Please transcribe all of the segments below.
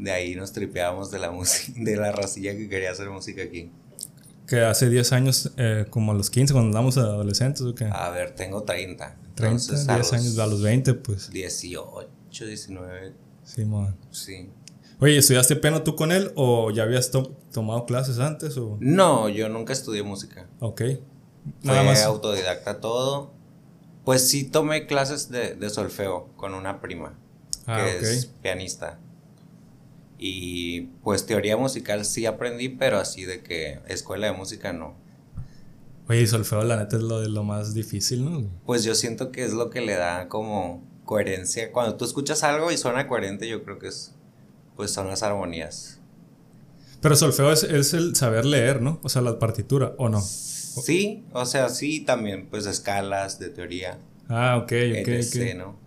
de ahí nos tripeábamos de la música, de la racilla que quería hacer música aquí. Que hace 10 años, eh, como a los 15, cuando andamos adolescentes, ¿o qué? A ver, tengo 30. 30, 10 años, a los 20, pues. 18, 19. Sí, man. Sí. Oye, ¿estudiaste piano tú con él o ya habías tomado clases antes? O? No, yo nunca estudié música. Ok. Nada Fue más. autodidacta todo. Pues sí tomé clases de, de solfeo con una prima, ah, que es pianista. Y pues teoría musical sí aprendí, pero así de que escuela de música no. Oye, y solfeo la neta es lo lo más difícil, ¿no? Pues yo siento que es lo que le da como coherencia. Cuando tú escuchas algo y suena coherente, yo creo que es pues son las armonías. Pero solfeo es, es el saber leer, ¿no? O sea, la partitura, ¿o no? Sí, o sea, sí también, pues escalas de teoría. Ah, ok, ok, ok. ¿no?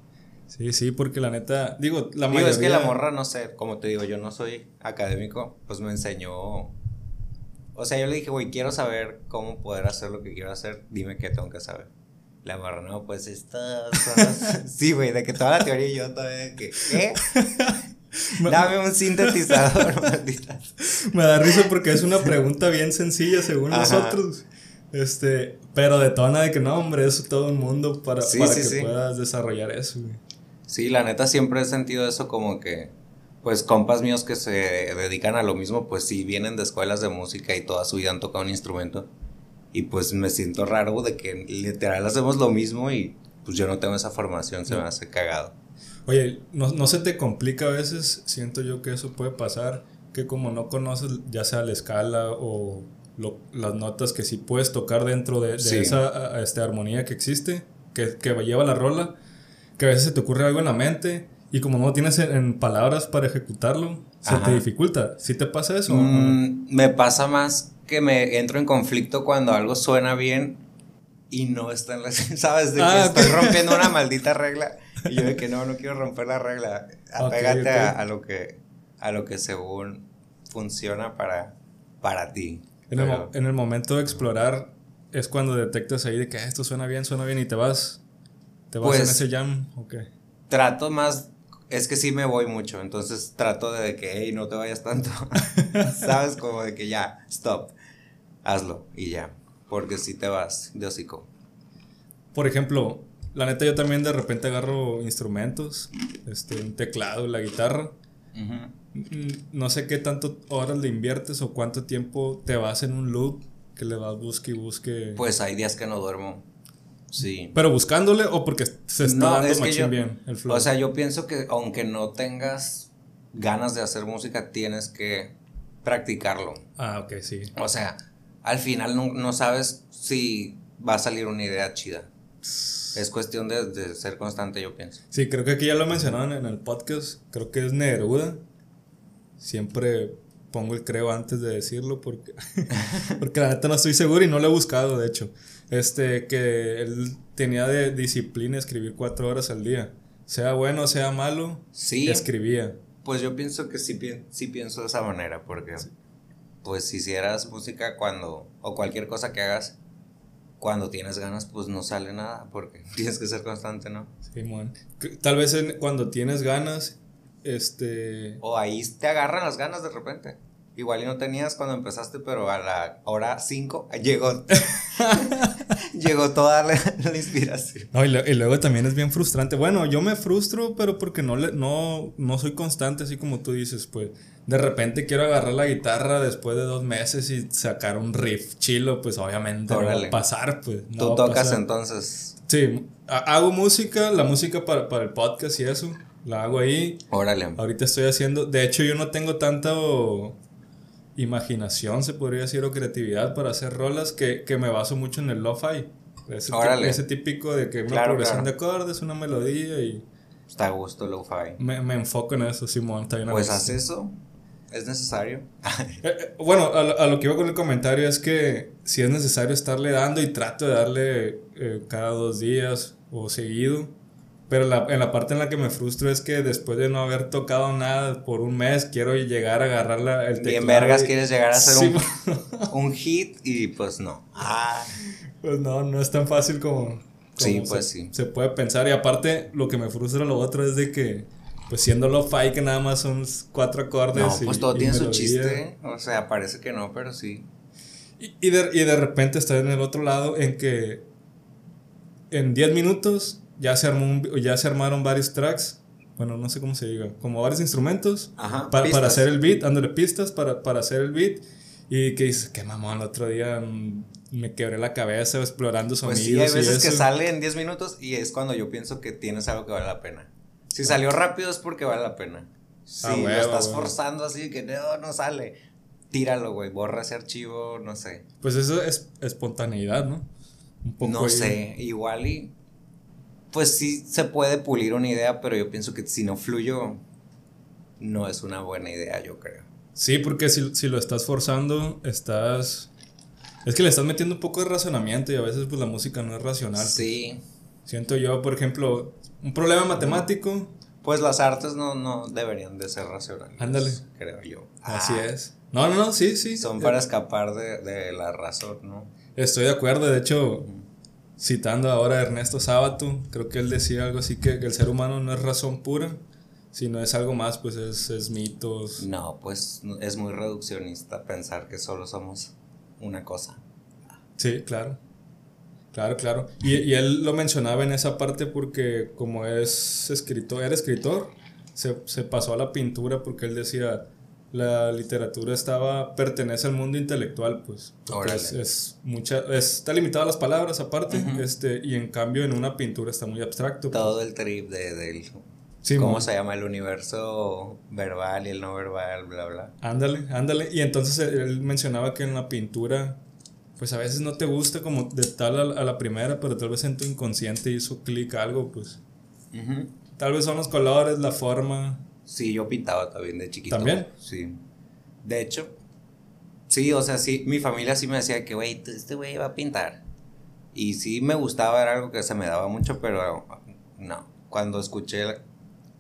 Sí, sí, porque la neta, digo, la digo, es que la morra, no sé, como te digo, yo no soy académico, pues me enseñó... O sea, yo le dije, güey, quiero saber cómo poder hacer lo que quiero hacer, dime qué tengo que saber. La morra, no, pues estas sí, güey, de que toda la teoría y yo todavía que, ¿qué? Dame un sintetizador, maldita. Me da risa porque es una pregunta bien sencilla según nosotros. Este, pero detona de que no, hombre, es todo un mundo para, para que puedas desarrollar eso, güey. Sí, la neta siempre he sentido eso como que, pues compas míos que se dedican a lo mismo, pues sí vienen de escuelas de música y toda su vida han tocado un instrumento. Y pues me siento raro de que literal hacemos lo mismo y pues yo no tengo esa formación, se me hace cagado. Oye, ¿no, no se te complica a veces? Siento yo que eso puede pasar, que como no conoces ya sea la escala o las notas que sí puedes tocar dentro de, esa este, armonía que existe, que, que lleva la rola, que a veces se te ocurre algo en la mente y como no tienes en, palabras para ejecutarlo, se te dificulta. ¿Sí te pasa eso? Mm, me pasa más que me entro en conflicto cuando algo suena bien y no está en la... ¿Sabes? De que ah, estoy rompiendo una maldita regla y yo de que no, no quiero romper la regla. Apégate A, lo que, a lo que según funciona para, para ti. En, el, en el momento de explorar es cuando detectas ahí de que ah, esto suena bien, suena bien y te vas ¿Te vas en pues, ese jam o qué? Trato más, es que sí me voy mucho, entonces trato de que, hey, no te vayas tanto. ¿Sabes? Como de que ya, stop, hazlo y ya. Porque si te vas de hocico. Por ejemplo, la neta yo también de repente agarro instrumentos, este, un teclado, la guitarra. Mm, no sé qué tanto horas le inviertes o cuánto tiempo te vas en un loop que le vas busque y busque. Pues hay días que no duermo. Sí. Pero buscándole o porque se está dando bien el flow. O sea, yo pienso que aunque no tengas ganas de hacer música, tienes que practicarlo. Ah, ok, sí. O sea, al final no, sabes si va a salir una idea chida. Es cuestión de, ser constante, yo pienso. Sí, creo que aquí ya lo mencionaron en el podcast. Creo que es Neruda. Siempre pongo el creo antes de decirlo porque, porque la neta no estoy seguro y no lo he buscado, de hecho. Este, que él tenía de disciplina escribir cuatro horas al día. Sea bueno, sea malo, sí, escribía. Pues yo pienso que sí, sí pienso de esa manera, porque pues si hicieras música cuando, o cualquier cosa que hagas, cuando tienes ganas, pues no sale nada, porque tienes que ser constante, ¿no? Sí. Tal vez cuando tienes ganas, este... O ahí te agarran las ganas de repente. Igual y no tenías cuando empezaste, pero a la hora 5 llegó, llegó toda la, inspiración. No, y, luego también es bien frustrante. Bueno, yo me frustro, pero porque no, le, no, no soy constante, así como tú dices, pues. De repente quiero agarrar la guitarra después de dos meses y sacar un riff chilo, pues obviamente no va a pasar, pues. ¿Tú tocas entonces? Sí, hago música, la música para, para el podcast y eso. La hago ahí. Órale. Ahorita estoy haciendo. De hecho, yo no tengo tanto imaginación, se podría decir, o creatividad para hacer rolas que, me baso mucho en el lo-fi. Ese, ese, típico de que una progresión de acordes, una melodía y... Está a gusto lo-fi. Me, me, enfoco en eso, Simón. Pues haz eso. ¿Es necesario? Eh, eh, bueno, a, lo que iba con el comentario es que si es necesario estarle dando y trato de darle eh, cada dos días o seguido pero la, en la parte en la que me frustro es que después de no haber tocado nada por un mes, quiero llegar a agarrar la, el teclado. Y en vergas quieres llegar a hacer un, hit y pues no. Ah. Pues no, no es tan fácil como... sí, pues sí. Se puede pensar. Y aparte, lo que me frustra lo otro es de que pues siendo lo fi que nada más son cuatro acordes. No, pues todo tiene su chiste. O sea, parece que no, pero sí. Y, y, de, y de repente está en el otro lado en que en 10 minutos ya se, armó ya se armaron varios tracks. Bueno, no sé cómo se diga. Como varios instrumentos. Ajá, para, para hacer el beat, dándole pistas para, para hacer el beat. Y que dices, qué mamón, el otro día mm, me quebré la cabeza explorando sonidos. Pues sí, hay veces que sale en 10 minutos y es cuando yo pienso que tienes algo que vale la pena. Si salió rápido es porque vale la pena. Si ah, lo estás forzando así que no, no sale, tíralo, güey, borra ese archivo, no sé. Pues eso es espontaneidad, ¿no? Un poco no sé, igual y pues sí se puede pulir una idea, pero yo pienso que si no fluyo, no es una buena idea, yo creo. Sí, porque si, si lo estás forzando, estás... Es que le estás metiendo un poco de razonamiento y a veces pues la música no es racional. Sí. Siento yo, por ejemplo, un problema matemático. Pues las artes no, no deberían de ser racionales. Ándale. Creo yo. Así ah. es. No, no, no, sí, sí. Son para escapar de, de la razón, ¿no? Estoy de acuerdo, de hecho, citando ahora a Ernesto Sábato, creo que él decía algo así que, el ser humano no es razón pura, sino es algo más, pues es, es mitos. No, pues es muy reduccionista pensar que solo somos una cosa. Sí, claro. Claro, claro. Y, y, él lo mencionaba en esa parte porque como es escritor, era escritor, se, se pasó a la pintura porque él decía, la literatura estaba pertenece al mundo intelectual pues. Es, es, mucha está limitado a las palabras aparte este y en cambio en una pintura está muy abstracto pues. todo el trip de del sí, cómo se llama el universo verbal y el no verbal bla bla. Ándale ándale. Y entonces él mencionaba que en la pintura pues a veces no te gusta como de tal a, la primera pero tal vez en tu inconsciente hizo clic algo pues. Tal vez son los colores la forma Sí, yo pintaba también de chiquito. ¿También? Sí. De hecho, sí, o sea, sí, mi familia sí me decía que, güey, este güey va a pintar. Y sí me gustaba, era algo que se me daba mucho, pero no. Cuando escuché la,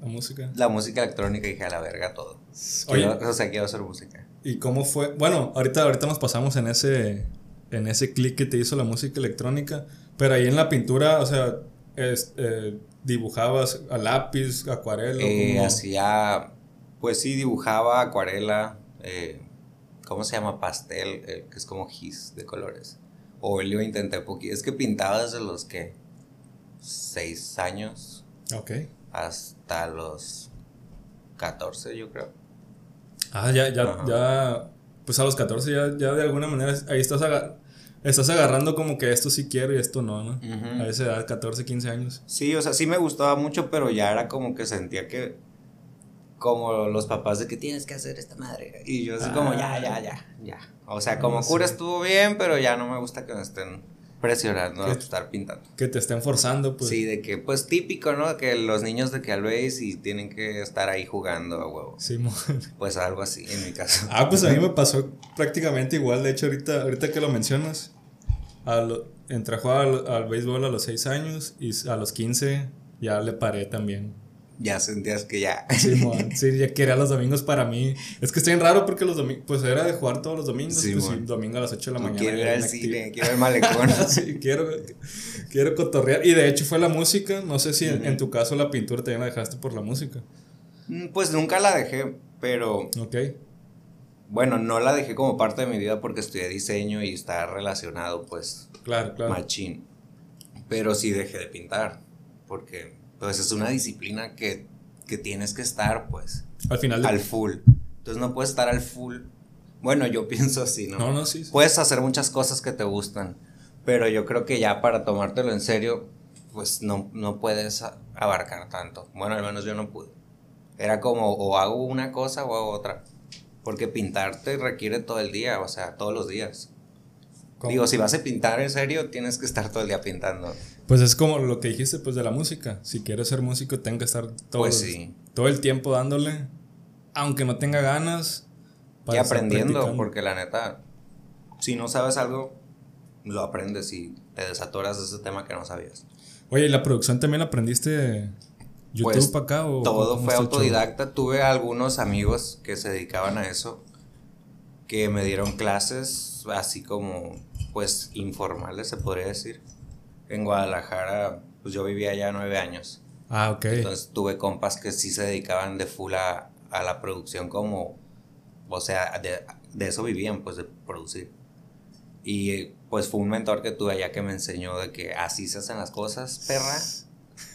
música. La música electrónica dije a la verga todo. o sea, quiero hacer música. ¿Y cómo fue? Bueno, ahorita, ahorita nos pasamos en ese, en ese clic que te hizo la música electrónica, pero ahí en la pintura, o sea, es, eh, ¿Dibujabas a lápiz, acuarela? Eh, hacía, pues sí, dibujaba acuarela, eh, ¿cómo se llama? Pastel, eh, que es como gis de colores. O yo intenté poquito, es que pintaba desde los que, seis años. Ok. Hasta los 14, yo creo. Ah, ya, ya, ya, pues a los 14 ya, ya de alguna manera ahí estás estás agarrando como que esto sí quiero y esto no, ¿no? A esa edad, 14, 15 años. Sí, o sea, sí me gustaba mucho, pero ya era como que sentía que. Como los papás de que tienes que hacer esta madre. Y yo así como, ya, ya, ya, ya. O sea, como cura estuvo bien, pero ya no me gusta que me estén presionando a estar pintando. Que te estén forzando, pues. Sí, de que, pues típico, ¿no? Que los niños de que al veis y tienen que estar ahí jugando a huevo. Sí, Pues algo así, en mi caso. Ah, pues a mí me pasó prácticamente igual. De hecho, ahorita, ahorita que lo mencionas, lo, entré a jugar al, béisbol a los 6 años y a los 15 ya le paré también. Ya sentías que ya. Sí, sí, ya quería los domingos para mí. Es que está bien raro porque los domingos, pues era de jugar todos los domingos. Sí, pues, domingo a las 8 de la mañana. Quiero ir al cine, quiero al malecón. sí, quiero, quiero cotorrear. Y de hecho fue la música. No sé si en, tu caso la pintura también la dejaste por la música. Mm, pues nunca la dejé, pero. Ok. Bueno, no la dejé como parte de mi vida porque estudié diseño y está relacionado, pues. Claro, claro. Machín. Pero sí dejé de pintar. Porque, pues, es una disciplina que, que tienes que estar, pues. Al final. Al full. Entonces no puedes estar al full. Bueno, yo pienso así, ¿no? No, no, sí, Puedes hacer muchas cosas que te gustan. Pero yo creo que ya para tomártelo en serio, pues no, no puedes abarcar tanto. Bueno, al menos yo no pude. Era como o hago una cosa o hago otra. Porque pintarte requiere todo el día, o sea, todos los días. Digo, si vas a pintar en serio, tienes que estar todo el día pintando. Pues es como lo que dijiste, pues, de la música. Si quieres ser músico, tengo que estar todo, pues sí. todo el tiempo dándole, aunque no tenga ganas. y aprendiendo, porque la neta, si no sabes algo, lo aprendes y te desatoras de ese tema que no sabías. Oye, ¿y la producción también la aprendiste YouTube pues, para acá? O todo fue autodidacta. Tuve algunos amigos que se dedicaban a eso, que me dieron clases así como, pues, informales, se podría decir. En Guadalajara, pues yo vivía allá nueve años. Ah, ok. Entonces tuve compas que sí se dedicaban de full a, a la producción como, o sea, de, de, eso vivían, pues de producir. Y pues fue un mentor que tuve allá que me enseñó de que así se hacen las cosas, perra.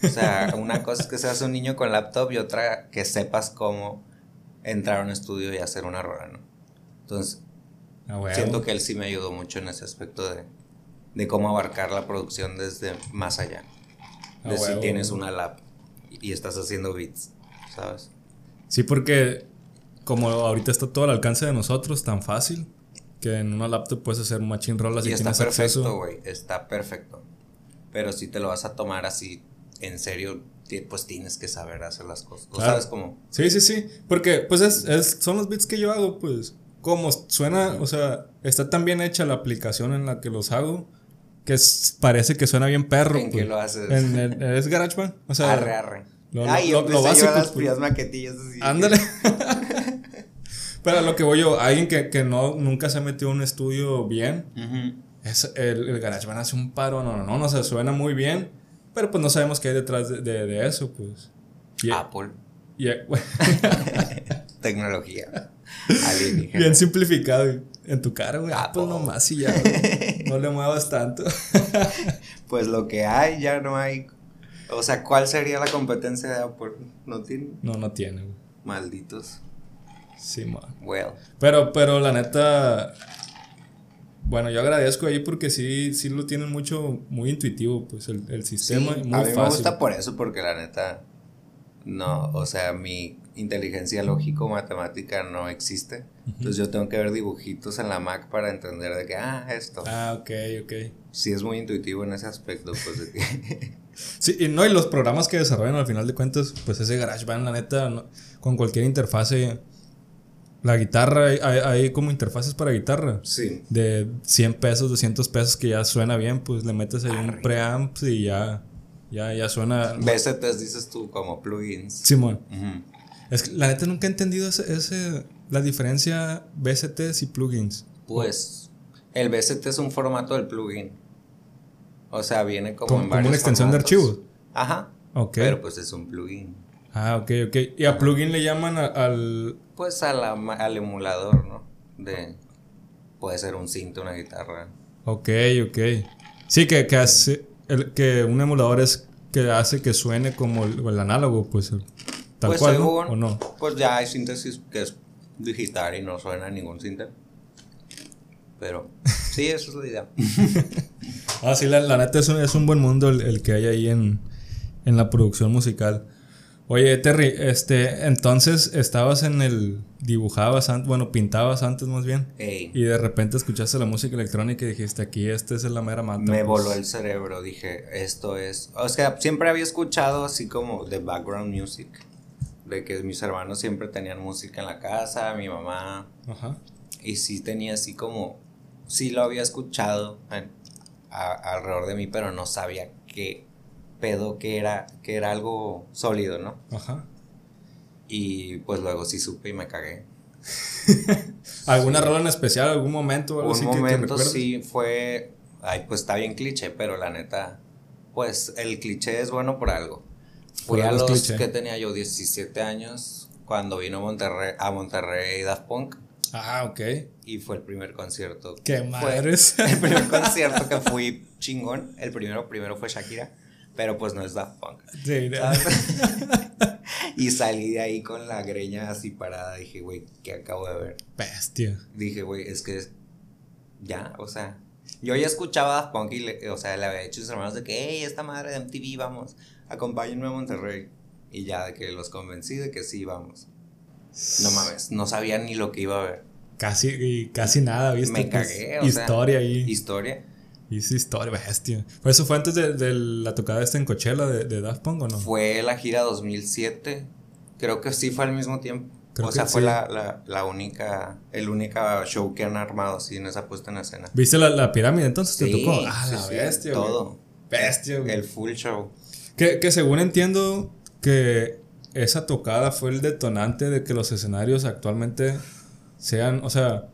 O sea, una cosa es que seas un niño con laptop y otra que sepas cómo entrar a un estudio y hacer una rola, ¿no? Entonces, siento que él sí me ayudó mucho en ese aspecto de, de cómo abarcar la producción desde más allá. De si tienes una lap y estás haciendo beats, ¿sabes? Sí, porque como ahorita está todo al alcance de nosotros, tan fácil, que en una laptop puedes hacer machine roll así y está perfecto, güey, está perfecto. Pero si te lo vas a tomar así en serio, pues tienes que saber hacer las cosas. ¿Sabes cómo? Sí, sí, sí. Porque, pues, es, son los beats que yo hago, pues. Como suena, o sea, está tan bien hecha la aplicación en la que los hago que parece que suena bien perro. ¿En pues. qué lo haces? En, es GarageBand. O sea, arre, arre. Lo, Ay, lo, lo básico. las pues. maquetillas así. Ándale. Pero lo que voy yo, alguien que, que no, nunca se ha metido en un estudio bien, es el, el GarageBand hace un paro, no, no, no, no, se suena muy bien pero pues no sabemos qué hay detrás de, de, eso, pues. Apple. Tecnología. Bien simplificado en tu cara, güey. Apple, nomás y ya. no le muevas tanto. pues lo que hay, ya no hay. O sea, ¿cuál sería la competencia de Apple? ¿No tiene? No, no tiene, güey. Malditos. Sí, man. Well. Pero, pero la neta, bueno, yo agradezco ahí porque sí, sí lo tienen mucho, muy intuitivo, pues el, el sistema. muy a mí me gusta por eso, porque la neta, no, o sea, mi inteligencia lógico-matemática no existe. Entonces yo tengo que ver dibujitos en la Mac para entender de que, ah, esto. Ah, ok, ok. Sí es muy intuitivo en ese aspecto, pues de que... sí, y no, y los programas que desarrollan al final de cuentas, pues ese GarageBand, la neta, con cualquier interfase la guitarra, hay, hay, como interfaces para guitarra. Sí. De 100 pesos, 200 pesos que ya suena bien, pues le metes ahí un preamp y ya, ya, ya suena. VSTs dices tú como plugins. Simón. Es que la neta nunca he entendido ese, ese, la diferencia VSTs y plugins. Pues el VST es un formato del plugin. O sea, viene como, en como una extensión de archivos. Ajá. Ok. Pero pues es un plugin. Ah, ok, ok. ¿Y a plugin le llaman al...? Pues al emulador, ¿no? De... Puede ser un cinto, una guitarra. Ok, ok. Sí, que, que hace... El, que un emulador es que hace que suene como el, análogo, pues... Tal pues cual, ¿o no? Pues ya hay síntesis que es digital y no suena ningún síntesis. Pero sí, eso es la idea. ah, sí, la, neta es un, es un, buen mundo el, el que hay ahí en, en la producción musical. Oye, Terry, este, entonces estabas en el. dibujabas antes, bueno, pintabas antes más bien. Y de repente escuchaste la música electrónica y dijiste, aquí, este es la mera mata. Me pues". voló el cerebro, dije, esto es. O sea, siempre había escuchado así como de background music. De que mis hermanos siempre tenían música en la casa, mi mamá. Ajá. Y sí tenía así como. Sí lo había escuchado alrededor de mí, pero no sabía qué pedo que era, que era algo sólido, ¿no? Ajá. Y pues luego sí supe y me cagué. ¿Alguna rola en especial, algún momento? Algo Un momento sí fue, ay, pues está bien cliché, pero la neta, pues el cliché es bueno por algo. Fui a los que tenía yo 17 años cuando vino a Monterrey, a Monterrey Daft Punk. Ah, ok. Y fue el primer concierto. ¡Qué madres! el primer concierto que fui chingón. El primero, primero fue Shakira. Pero pues no es Daft Punk. Sí, y salí de ahí con la greña así parada. Dije, güey, ¿qué acabo de ver? Bestia. Dije, güey, es que ya, o sea, yo ya escuchaba Daft Punk y, le, o sea, le había dicho a sus hermanos de que, hey, esta madre de MTV, vamos, acompáñenme a Monterrey. Y ya de que los convencí de que sí, vamos. No mames, no sabía ni lo que iba a ver. Casi, casi nada, ¿viste? Me cagué, o Historia ahí. Historia. Y esa historia, bestia. ¿Eso fue antes de, la tocada esta en Coachella de, de, Daft Punk o no? Fue la gira 2007. Creo que sí fue al mismo tiempo. o sea, fue la, la, única, el única show que han armado así en esa puesta en escena. ¿Viste la, la pirámide entonces? ¿Te tocó? Ah, la bestia. Todo. Bestia, güey. El full show. Que, que según entiendo que esa tocada fue el detonante de que los escenarios actualmente sean, o sea,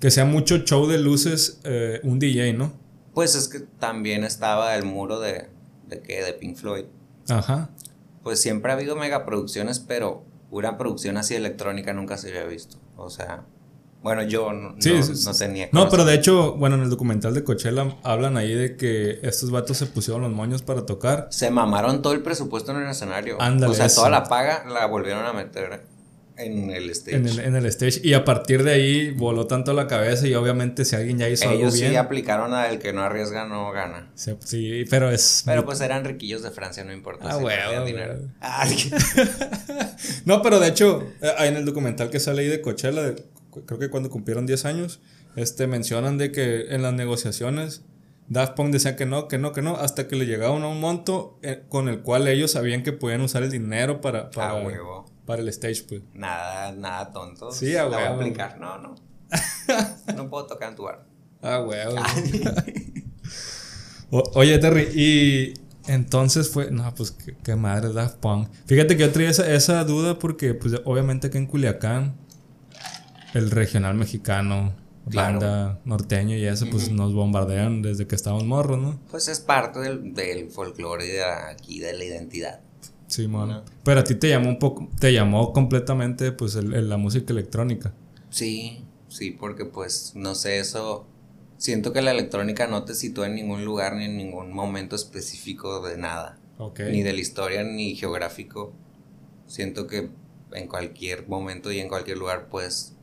que sea mucho show de luces eh, un DJ, ¿no? Pues es que también estaba el muro de, de qué, de Pink Floyd. Ajá. Pues siempre ha habido megaproducciones, pero una producción así electrónica nunca se había visto. O sea, bueno, yo no, no, tenía. No, pero de hecho, bueno, en el documental de Coachella hablan ahí de que estos vatos se pusieron los moños para tocar. Se mamaron todo el presupuesto en el escenario. o sea, toda la paga la volvieron a meter en el stage. En el, stage. Y a partir de ahí voló tanto la cabeza y obviamente si alguien ya hizo algo bien... sí aplicaron a el que no arriesga no gana. Sí, pero es... Pero pues eran riquillos de Francia, no importa. Ah, si dinero. no, pero de hecho, eh, en el documental que sale ahí de Coachella, creo que cuando cumplieron 10 años, este, mencionan de que en las negociaciones... Daft Punk decía que no, que no, que no, hasta que le llegaban a un monto eh, con el cual ellos sabían que podían usar el dinero para, para, ah, huevo para el stage, pues. Nada, nada tonto. Sí, a voy a aplicar. No, no. no puedo tocar en tu bar. Ah, huevo. oye, Terry, y entonces fue. No, pues qué, madre Daft Punk. Fíjate que yo traía esa, esa duda porque, pues, obviamente que en Culiacán, el regional mexicano, banda norteño y eso, pues nos bombardean desde que estábamos morros, ¿no? Pues es parte del, del folclore de aquí, de la identidad. Sí, mano. Pero a ti te llamó un poco, te llamó completamente pues el, la música electrónica. Sí, sí, porque pues no sé, eso siento que la electrónica no te sitúa en ningún lugar ni en ningún momento específico de nada. Ni de la historia ni geográfico. Siento que en cualquier momento y en cualquier lugar puedes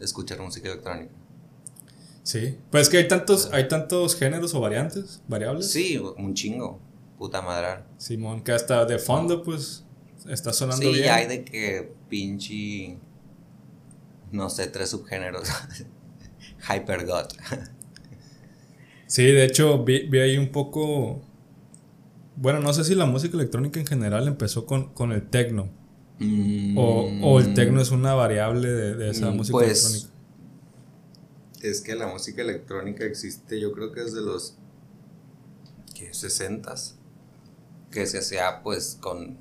escuchar música electrónica. Sí, pues que hay tantos, hay tantos géneros o variantes, variables. Sí, un chingo puta madre. Simón, que hasta de fondo, pues, está sonando bien. Sí, hay de que pinche. No sé, tres subgéneros. Hypergod. sí, de hecho, vi, ahí un poco. Bueno, no sé si la música electrónica en general empezó con, con el techno. O, el techno es una variable de, esa mm, música pues, electrónica. Es que la música electrónica existe, yo creo que desde los ¿qué? 60s que se hacía pues con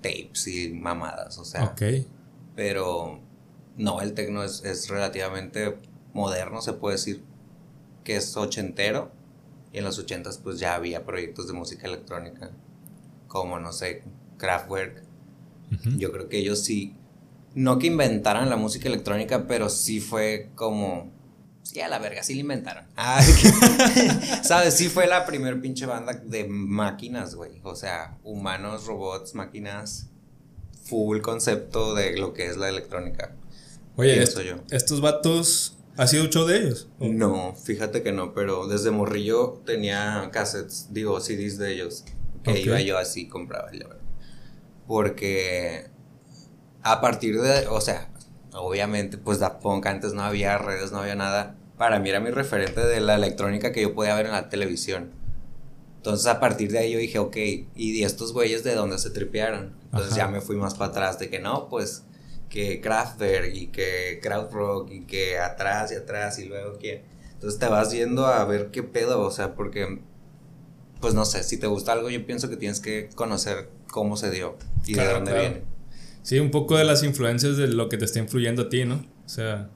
tapes y mamadas, o sea. Ok. Pero no, el tecno es, relativamente moderno, se puede decir que es ochentero. Y en los ochentas pues ya había proyectos de música electrónica, como no sé, Kraftwerk. Yo creo que ellos sí, no que inventaran la música electrónica, pero sí fue como Sí, a la verga, sí la inventaron. Ah, ¿Sabes? Sí fue la primer pinche banda de máquinas, güey. O sea, humanos, robots, máquinas. Full concepto de lo que es la electrónica. Oye, eso yo. ¿estos vatos ¿Ha sido un show de ellos? No, fíjate que no, pero desde morrillo tenía cassettes, digo, CDs de ellos. Que iba yo así, compraba, la verdad. Porque a partir de, o sea, obviamente, pues da Punk antes no había redes, no había nada para mí era mi referente de la electrónica que yo podía ver en la televisión. Entonces a partir de ahí yo dije, ok, ¿y estos güeyes de dónde se tripearon? Entonces ya me fui más para atrás de que no, pues que Kraftwerk y que Krautrock y que atrás y atrás y luego que... Entonces te vas yendo a ver qué pedo, o sea, porque, pues no sé, si te gusta algo yo pienso que tienes que conocer cómo se dio y de dónde viene. Sí, un poco de las influencias de lo que te está influyendo a ti, ¿no? O sea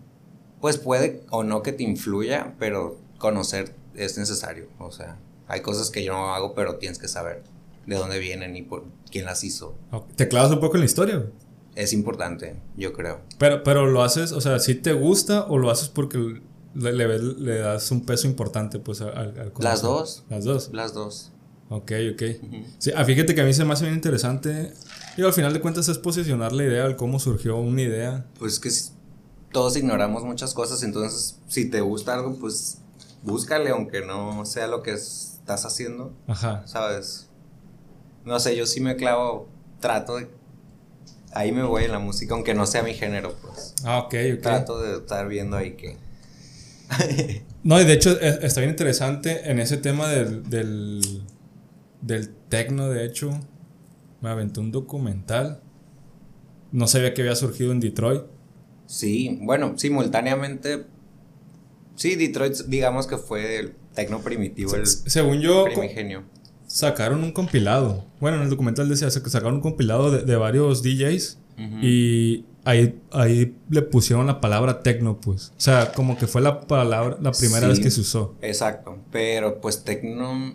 pues puede o no que te influya, pero conocer es necesario. O sea, hay cosas que yo no hago, pero tienes que saber de dónde vienen y por quién las hizo. ¿Te clavas un poco en la historia? Es importante, yo creo. Pero, pero lo haces, o sea, si te gusta o lo haces porque le, le, das un peso importante pues al, al Las dos. Las dos. Las dos. Ok, ok. sí, ah, fíjate que a mí se me hace bien interesante. Y al final de cuentas es posicionar la idea, de cómo surgió una idea. Pues que todos ignoramos muchas cosas, entonces si te gusta algo, pues búscale, aunque no sea lo que estás haciendo. Ajá. ¿Sabes? No sé, yo sí me clavo, trato de... Ahí me voy en la música, aunque no sea mi género, pues. Ah, ok, ok. Trato de estar viendo ahí que... no, y de hecho e, está bien interesante en ese tema del, del, del tecno, de hecho. Me aventé un documental. No sabía que había surgido en Detroit. Sí, bueno, simultáneamente. Sí, Detroit, digamos que fue el tecno primitivo, el según yo, primigenio. Sacaron un compilado. Bueno, en el documental decía que sacaron un compilado de, varios DJs y ahí, ahí le pusieron la palabra tecno, pues. O sea, como que fue la palabra, la primera vez que se usó. Exacto, pero pues tecno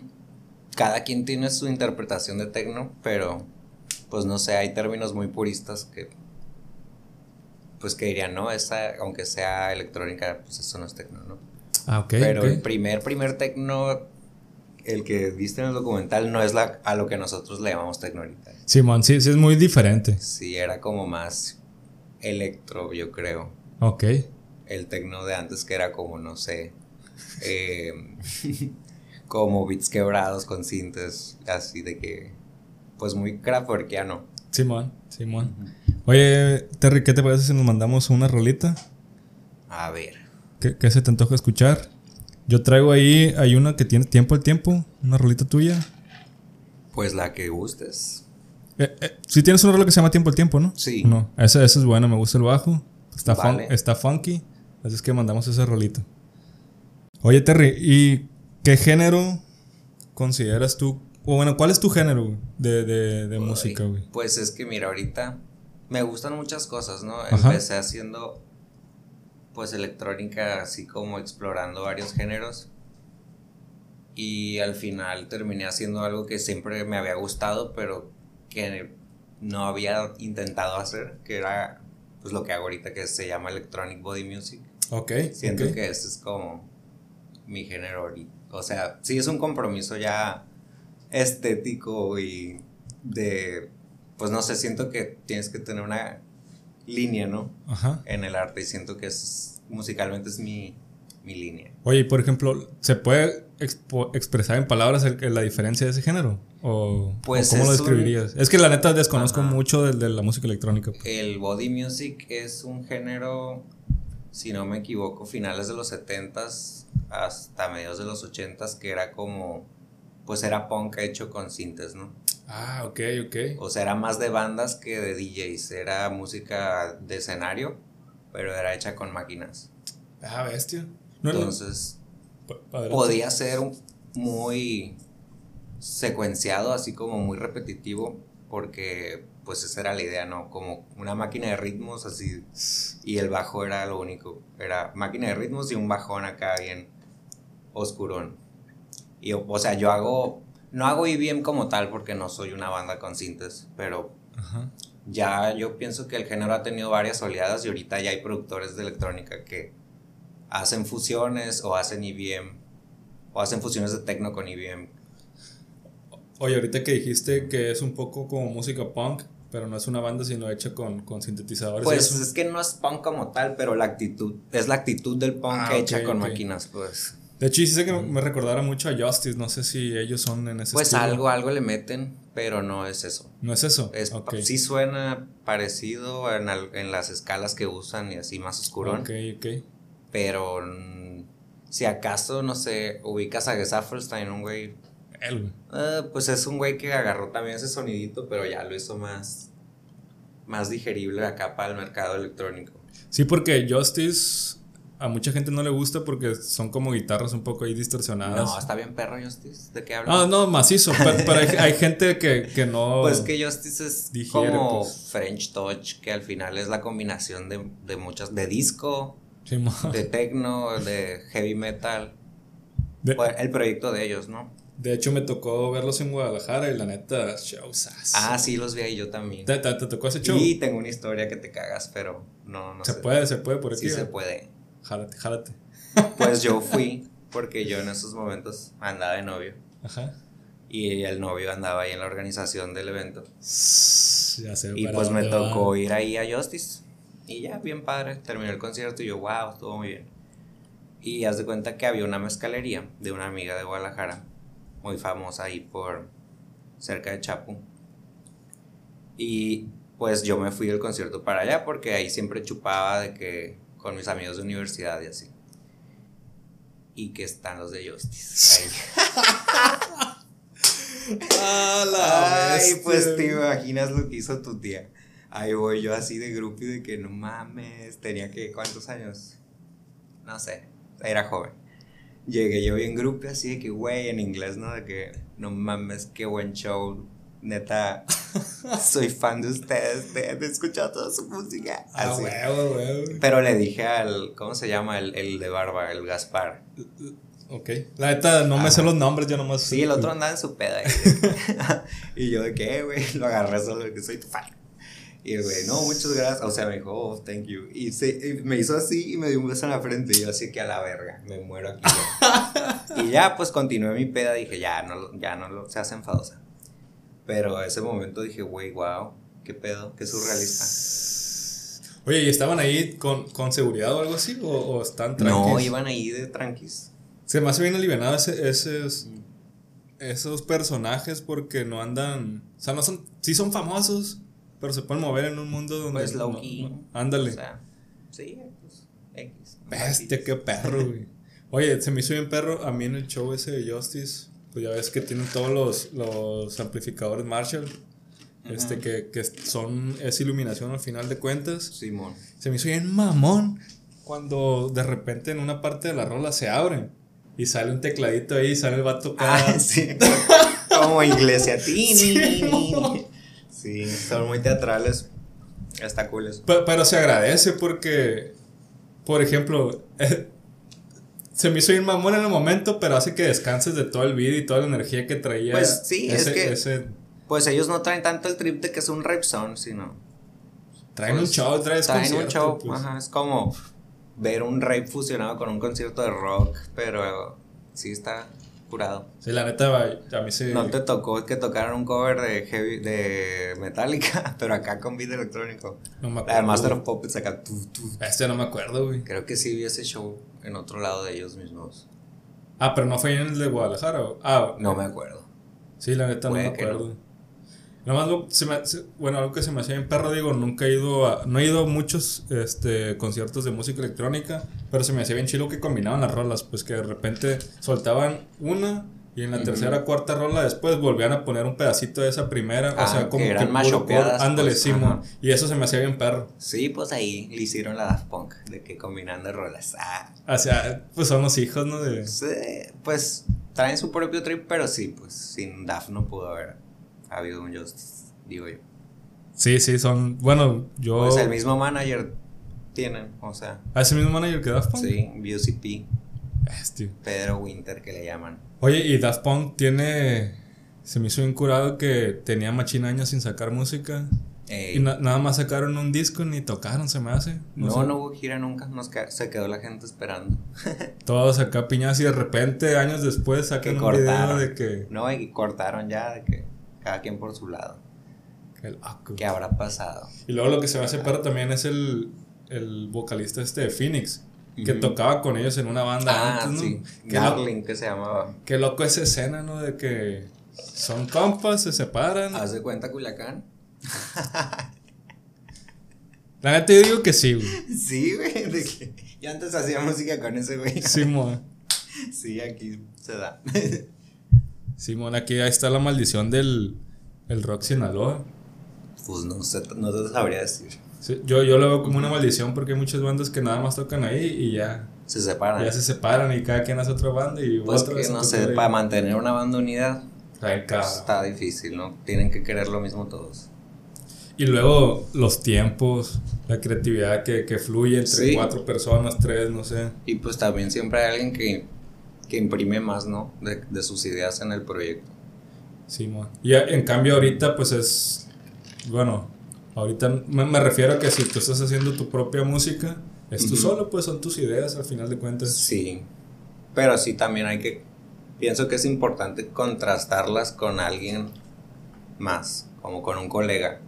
cada quien tiene su interpretación de tecno, pero pues no sé, hay términos muy puristas que pues que dirían, no, esa, aunque sea electrónica, pues eso no es tecno, ¿no? Ah, ok. Pero el primer, primer tecno, el que viste en el documental, no es la, a lo que nosotros le llamamos tecno ahorita. Simón, sí, sí es muy diferente. Sí, era como más electro, yo creo. Ok. El tecno de antes que era como, no sé, eh, como beats quebrados con sintes, así de que, pues muy kraftwerkiano. Simón, Simón. Oye, Terry, ¿qué te parece si nos mandamos una rolita? A ver, ¿Qué, qué se te antoja escuchar? Yo traigo ahí, hay una que tiene tiempo al tiempo, una rolita tuya. pues la que gustes. Eh, eh, sí tienes una rola que se llama Tiempo al Tiempo, ¿no? Sí. No, esa, esa es buena, me gusta el bajo. Está, fun- está funky, así es que mandamos esa rolita. Oye, Terry, ¿y qué género consideras tú? O bueno, ¿cuál es tu género de, de, música, güey? Pues es que mira, ahorita me gustan muchas cosas, ¿no? Ajá. Empecé haciendo pues electrónica así como explorando varios géneros y al final terminé haciendo algo que siempre me había gustado pero que no había intentado hacer, que era pues lo que hago ahorita que se llama electronic body music. Ok. Siento que ese es como mi género ahorita. O sea, sí es un compromiso ya estético y de, pues no sé, siento que tienes que tener una línea, ¿no? Ajá. En el arte y siento que es, musicalmente es mi, mi línea. Oye, y por ejemplo, ¿se puede expo- expresar en palabras el- la diferencia de ese género? ¿O, Pues o cómo lo un- describirías? Es que la neta desconozco Ajá. mucho de, de la música electrónica. pues. El body music es un género, si no me equivoco, finales de los 70s hasta mediados de los 80s, que era como, pues era punk hecho con sintes, ¿no? Ah, ok, ok. O sea, era más de bandas que de DJs. Era música de escenario, pero era hecha con máquinas. Ah, bestia. No, Entonces, podía ser muy secuenciado, así como muy repetitivo, porque pues esa era la idea, ¿no? Como una máquina de ritmos así. Y el bajo era lo único. Era máquina de ritmos y un bajón acá bien oscurón. Y, o sea, yo hago, no hago IBM como tal porque no soy una banda con sintes, pero Ajá. ya yo pienso que el género ha tenido varias oleadas y ahorita ya hay productores de electrónica que hacen fusiones o hacen IBM o hacen fusiones de techno con IBM. Oye, ahorita que dijiste que es un poco como música punk, pero no es una banda sino hecha con, con sintetizadores. Pues es que no es punk como tal, pero la actitud es la actitud del punk Ah, hecha con máquinas, pues. De hecho, hice que me recordara mucho a Justice. No sé si ellos son en ese Pues estilo. algo, algo le meten, pero no es eso. No es eso. Es. Sí suena parecido en, al- en las escalas que usan y así más oscurón, Ok, ok. pero si acaso, no sé, ubicas a Gesaffelstein, un güey Él, güey. Ah, pues es un güey que agarró también ese sonidito, pero ya lo hizo más, más digerible acá para el mercado electrónico. Sí, porque Justice a mucha gente no le gusta porque son como guitarras un poco ahí distorsionadas. No, está bien perro Justice. ¿De qué hablas? Ah, no, macizo. pero, pero hay, hay gente que, que no. Pues que Justice es Digiere, como pues. French Touch, que al final es la combinación de, de muchas, de disco, Sí, de techno, de heavy metal. de, el proyecto de ellos, ¿no? De hecho, me tocó verlos en Guadalajara y la neta, showzazo. Ah, sí, los vi ahí yo también. ¿Te, te- te tocó ese show? Y tengo una historia que te cagas, pero no, no se sé. puede, se puede por aquí. Sí se puede. Jálate, jálate. Pues yo fui, porque yo en esos momentos andaba de novio. Ajá. Y el novio andaba ahí en la organización del evento. Ya sé. Y pues me tocó ir ahí a Justice. Y ya, bien padre. Terminó el concierto y yo, wow, estuvo muy bien. Y haz de cuenta que había una mezcalería de una amiga de Guadalajara, muy famosa ahí por cerca de Chapu. Y pues yo me fui del concierto para allá porque ahí siempre chupaba de que con mis amigos de universidad y así. Y que están los de Justice. Ahí. ¡Ah, Ay, pues te imaginas lo que hizo tu tía. Ahí voy yo así de grupo y de que no mames, tenía que, ¿cuántos años? No sé, era joven. Llegué yo bien grupo así de que, güey, en inglés, ¿no? De que, no mames, qué buen show. Neta, soy fan de ustedes, de, de escuchar toda su música. Ah, Así. huevo, huevo. Pero le dije al, ¿cómo se llama? El, el de barba, el Gaspar. Ok. La neta, no me sé los nombres, yo nomás. Sí, el otro andaba en su peda. y yo de qué, güey, lo agarré solo que soy tu fan. Y el güey, no, muchas gracias. O sea, me dijo, oh, thank you. Y, se, me hizo así y me dio un beso en la frente. Y yo así que a la verga, me muero aquí. y ya, pues continué mi peda. Dije, ya no, ya no lo, se hace enfadosa. Pero ese momento dije, güey, wow, qué pedo, qué surrealista. Oye, ¿y estaban ahí con, con seguridad o algo así? ¿O, o están tranquilos? No, iban ahí de tranquis. Se me hace bien alivianado ese, esos, esos personajes porque no andan. O sea, no son. Sí son famosos, pero se pueden mover en un mundo donde. Pues low key. ándale. O sea, sí, pues X. Bestia, qué perro, güey. Oye, se me hizo bien perro. A mí en el show ese de Justice, pues ya ves que tienen todos los, los amplificadores Marshall. Este, que, que son, es iluminación al final de cuentas. Simón. Se me hizo bien mamón cuando de repente en una parte de la rola se abren y sale un tecladito ahí y sale el vato Ah, sí. Como iglesia. sí, sí, son muy teatrales. Está cool eso. Pero, se agradece porque, por ejemplo, se me hizo ir mamón en el momento, pero hace que descanses de todo el video y toda la energía que traía. Pues sí, es que. Pues ellos no traen tanto el trip de que es un rap song, sino. Traen un pues, show, traen, traen un show. Pues. Ajá, es como ver un rap fusionado con un concierto de rock, pero sí está curado. Sí, la neta, a mí sí. No te tocó que tocaran un cover de heavy, de Metallica, pero acá con beat electrónico. No me acuerdo. La Master of Puppets acá. Este no me acuerdo, güey. Creo que sí vi ese show en otro lado de ellos mismos. Ah, pero no fue en el de Guadalajara. Ah, no me acuerdo. Sí, la neta no me acuerdo. Se me, bueno, algo que se me hacía en perro, digo, nunca he ido a, no he ido a muchos este, conciertos de música electrónica, pero se me hacía bien chido que combinaban las rolas, pues que de repente soltaban una y en la tercera cuarta rola después volvían a poner un pedacito de esa primera, o sea, como que, eran más ándale, pues, y eso se me hacía bien perro. Sí, pues ahí le hicieron la Daft Punk, de que combinando rolas. Ah. O sea, pues son los hijos, ¿no? De... Sí, pues traen su propio trip, pero sí, pues sin Daft no pudo haber ha habido un Justice, digo yo. Sí, sí, son. Bueno, yo. Pues el mismo manager tienen, o sea. ¿Ah, ese mismo manager que Daft Punk? Sí, BUCP. Este. Pedro Winter, que le llaman. Oye, y Daft Punk tiene. Se me hizo incurado que tenía machina años sin sacar música. Y nada más sacaron un disco ni tocaron, se me hace. No, no, hubo gira nunca, nos se quedó la gente esperando. Todos acá piñas y de repente, años después, sacan un video de que. No, y cortaron ya, de que cada quien por su lado. ¿Qué habrá pasado? Y luego lo que se me hace perro también es el, el vocalista este de Phoenix. Que tocaba con ellos en una banda ah, antes, ¿no? Sí. Que se llamaba. Qué loco esa escena, ¿no? De que son compas, se separan. ¿Haz de cuenta Culiacán? La neta yo digo que sí, güey. Sí, güey. De que yo antes hacía música con ese güey. Sí, mo. Sí, aquí se da. Simón, aquí está la maldición del el rock Sinaloa. Pues no sé, no te sabría decir. yo, yo lo veo como una maldición porque hay muchas bandas que nada más tocan ahí y ya. Se separan. Ya se separan y cada quien hace otra banda y pues que no sé, para mantener una banda unida está difícil, ¿no? Tienen que querer lo mismo todos. Y luego los tiempos, la creatividad que, que fluye entre cuatro personas, tres, no sé. Y pues también siempre hay alguien que que imprime más, ¿no? De, de sus ideas en el proyecto. Sí, y en cambio ahorita pues es, bueno, ahorita me, refiero a que si tú estás haciendo tu propia música, es tú solo, pues son tus ideas al final de cuentas. Sí, pero sí también hay que, pienso que es importante contrastarlas con alguien más, como con un colega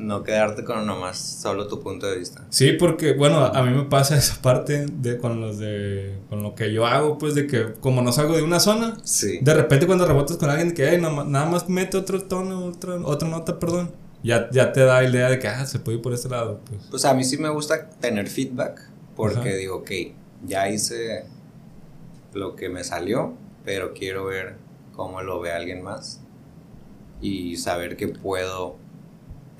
no quedarte con nomás solo tu punto de vista. Sí, porque bueno, a mí me pasa esa parte de con los de con lo que yo hago, pues de que como no salgo de una zona, de repente cuando rebotas con alguien que nada más mete otro tono, otra otra nota, perdón, ya ya te da idea de que ah, se puede ir por este lado, pues. Pues a mí sí me gusta tener feedback porque digo, ok, ya hice lo que me salió, pero quiero ver cómo lo ve alguien más y saber que puedo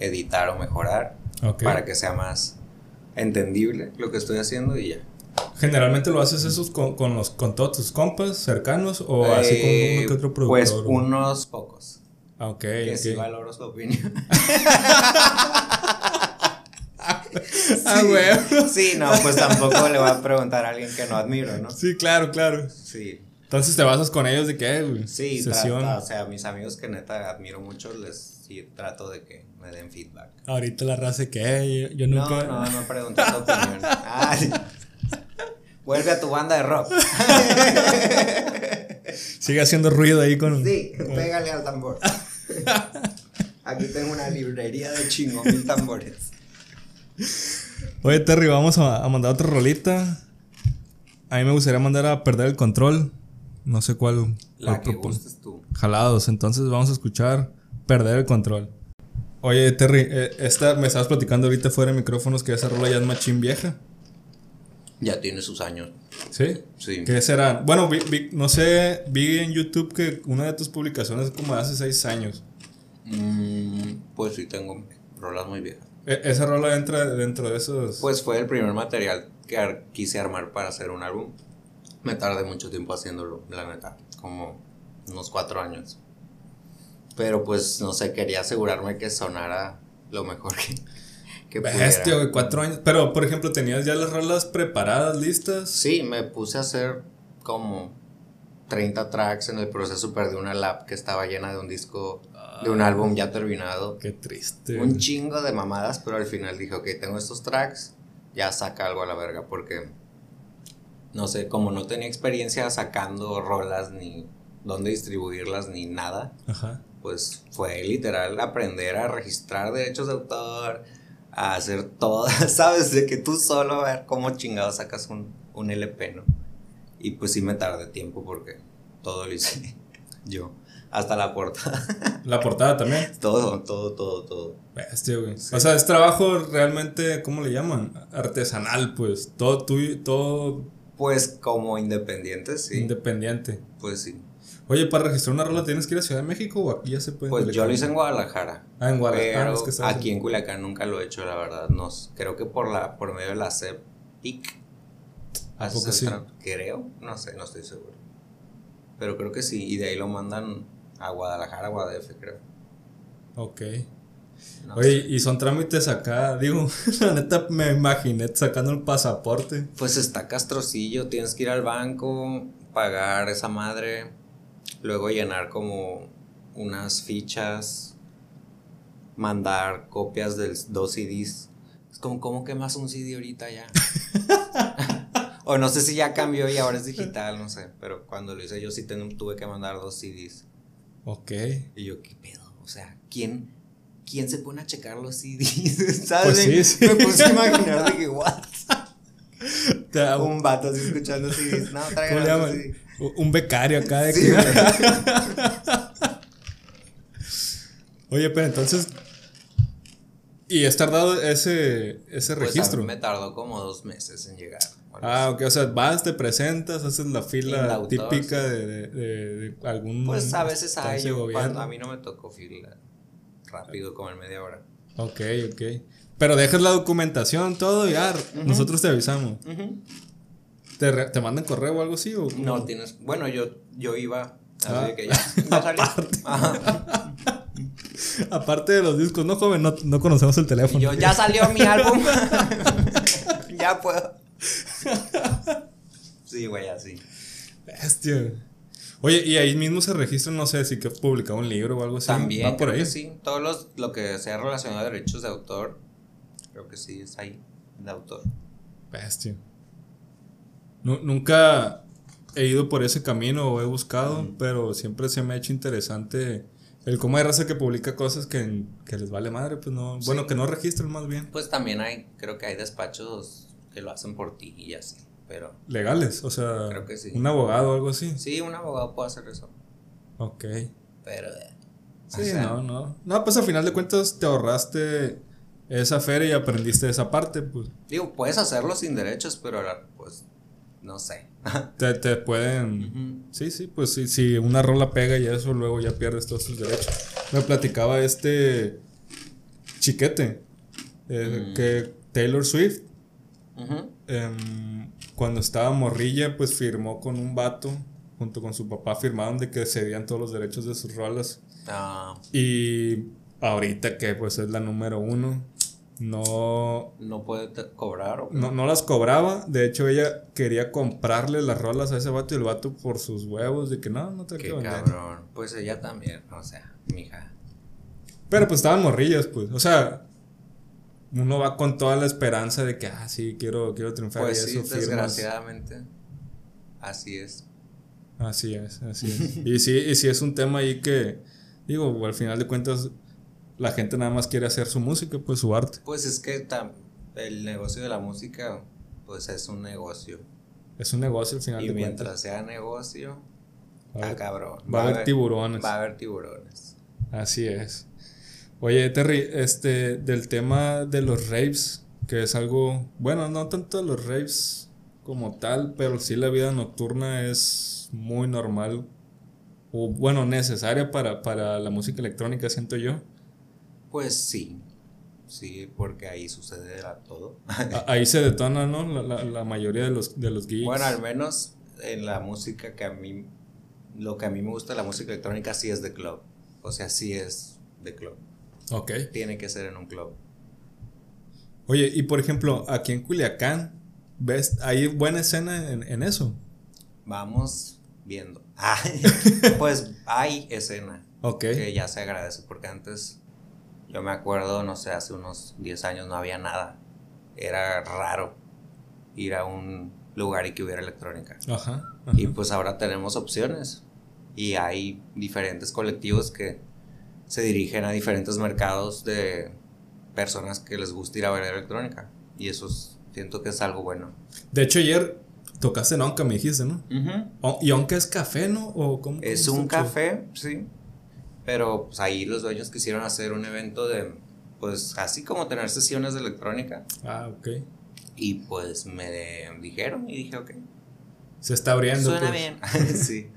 editar o mejorar para que sea más entendible lo que estoy haciendo y ya. ¿Generalmente lo haces eso con, los, con todos tus compas cercanos o así con uno que otro productor? Pues unos pocos. Ah, ok. Que sí valoro su opinión. ah, güey. Sí, no, pues tampoco le voy a preguntar a alguien que no admiro, ¿no? Sí, claro, claro. Sí. Entonces te basas con ellos de qué, güey. Sí, Sesión. o sea, mis amigos que neta admiro mucho, les sí trato de que me den feedback. Ahorita la raza que yo, nunca. No, no, no pregunté tu opinión. Ah, Vuelve a tu banda de rock. Sigue haciendo ruido ahí con. Sí, pégale al tambor. Aquí tengo una librería de chingo mil tambores. Oye, Terry, vamos a, mandar otra rolita. A mí me gustaría mandar a perder el control. No sé cuál. La que gustes tú. Jalados. Entonces vamos a escuchar Perder el control. Oye, Terry, eh, esta, me estabas platicando ahorita fuera de micrófonos que esa rola ya es machín vieja. Ya tiene sus años. ¿Sí? Sí. ¿Qué será? Bueno, no sé, vi en YouTube que una de tus publicaciones es como de hace seis años. Mm, pues sí, tengo rolas muy viejas. ¿E-, ¿Esa rola entra dentro de esos? Pues fue el primer material que quise armar para hacer un álbum. Me tardé mucho tiempo haciéndolo, la neta, como unos cuatro años. Pero pues, no sé, quería asegurarme que sonara lo mejor que, que Bestia, güey, cuatro años. Pero, por ejemplo, ¿tenías ya las rolas preparadas, listas? Sí, me puse a hacer como 30 tracks en el proceso. Perdí una lap que estaba llena de un disco, de un álbum ya terminado. Qué triste. Un chingo de mamadas, pero al final dije, ok, tengo estos tracks, ya saca algo a la verga. Porque, no sé, como no tenía experiencia sacando rolas, ni dónde distribuirlas, ni nada. Pues fue literal aprender a registrar derechos de autor a hacer todo, ¿sabes? De que tú solo a ver cómo chingado sacas un, un LP, ¿no? Y pues sí me tardé tiempo porque todo lo hice yo. Hasta la portada. ¿La portada también? todo, todo, todo, todo. Bestia, güey. O sea, es trabajo realmente, ¿cómo le llaman? Artesanal, pues. Todo tuyo, todo. Pues como independiente, sí. Independiente. Pues sí. Oye, para registrar una rola tienes que ir a Ciudad de México o aquí ya se puede. Pues yo lo hice en Guadalajara. Ah, en Guadalajara. Pero que aquí en Culiacán nunca lo he hecho, la verdad. No, creo que por la por medio de la CEPIC. ¿A poco sí? Creo, no sé, no estoy seguro. Pero creo que sí, y de ahí lo mandan a Guadalajara, a Guadalajara, creo. Ok. Oye, y son trámites acá, digo, la neta me imaginé sacando el pasaporte. Pues está castrocillo, tienes que ir al banco, pagar esa madre luego llenar como unas fichas, mandar copias de dos CDs. Es como, ¿cómo quemas un CD ahorita ya? o no sé si ya cambió y ahora es digital, no sé. Pero cuando lo hice yo sí tuve que mandar dos CDs. Ok. Y yo, ¿qué pedo? O sea, ¿quién, quién se pone a checar los CDs? ¿Sabes? Pues sí, Me puse a imaginar de que, ¿what? Un vato así escuchando CDs. No, traigan los CDs. Un becario acá de Oye, pero entonces. ¿Y has tardado ese, ese pues registro? me tardó como dos meses en llegar. ah, ok, o sea, vas, te presentas, haces la fila típica de, de, algún. Pues a veces hay, a mí no me tocó fila rápido, como en media hora. Ok, ok. Pero dejas la documentación, todo y ya, nosotros te avisamos. ¿Te, ¿Te mandan correo o algo así? O no, tienes. Bueno, yo, yo iba. Así ah. que ya. Aparte. Aparte de los discos, no, joven, no, no conocemos el teléfono. yo, ya salió mi álbum. ya puedo. sí, güey, así. Bestia. Oye, y ahí mismo se registra, no sé, si que has publicado un libro o algo así. También, por ahí? sí. Todo los, lo que sea relacionado a derechos de autor, creo que sí es ahí, de autor. Bestia nunca he ido por ese camino o he buscado, pero siempre se me ha hecho interesante el cómo hay raza que publica cosas que, les vale madre, pues no, bueno, que no registran más bien. Pues también hay, creo que hay despachos que lo hacen por ti y así, pero... Legales, o sea... Un abogado o algo así. Sí, un abogado puede hacer eso. Ok. Pero... Eh, sí, no, no. No, pues al final de cuentas te ahorraste esa feria y aprendiste esa parte, pues. Digo, puedes hacerlo sin derechos, pero pues no sé. te, te, pueden. Sí, sí, pues sí, si una rola pega y eso, luego ya pierdes todos tus derechos. Me platicaba este chiquete, eh, mm. que Taylor Swift, em, cuando estaba morrilla, pues firmó con un vato, junto con su papá, firmaron de que cedían todos los derechos de sus rolas. Ah. Y ahorita que pues es la número uno, no... ¿No puede cobrar? ¿o? No, no las cobraba. De hecho, ella quería comprarle las rolas a ese vato y el vato por sus huevos de que no, no te Qué cabrón. Pues ella también, o sea, mija. Pero pues estaban morrillas, pues. O sea, uno va con toda la esperanza de que, ah, sí, quiero, quiero triunfar. Pues sí, desgraciadamente. Así es. Así es, así es. y sí, y sí es un tema ahí que, digo, al final de cuentas la gente nada más quiere hacer su música, pues su arte. Pues es que el negocio de la música, pues es un negocio. Es un negocio al final y mientras sea negocio, va cabrón. Va, a haber tiburones. Va a haber tiburones. Así es. Oye, Terry, este, del tema de los raves, que es algo, bueno, no tanto los raves como tal, pero sí la vida nocturna es muy normal, o bueno, necesaria para, para la música electrónica, siento yo. Pues sí, sí, porque ahí sucede todo. ahí se detona, ¿no? La, mayoría de los, de los gigs. Bueno, al menos en la música que a mí, lo que a mí me gusta la música electrónica sí es de club. O sea, sí es de club. Ok. Tiene que ser en un club. Oye, y por ejemplo, aquí en Culiacán, ¿ves? ¿Hay buena escena en, en eso? Vamos viendo. pues hay escena. Ok. Que ya se agradece porque antes yo me acuerdo, no sé, hace unos 10 años no había nada. Era raro ir a un lugar y que hubiera electrónica. Ajá, Y pues ahora tenemos opciones. Y hay diferentes colectivos que se dirigen a diferentes mercados de personas que les gusta ir a ver electrónica. Y eso siento que es algo bueno. De hecho, ayer tocaste en Onca, me dijiste, ¿no? ¿Y Onca es café, no? ¿O cómo, es un café, sí. Pero pues ahí los dueños quisieron hacer un evento de, pues así como tener sesiones de electrónica. Ah, ok. Y pues me dijeron y dije, ok. Se está abriendo. Suena pues. bien, sí.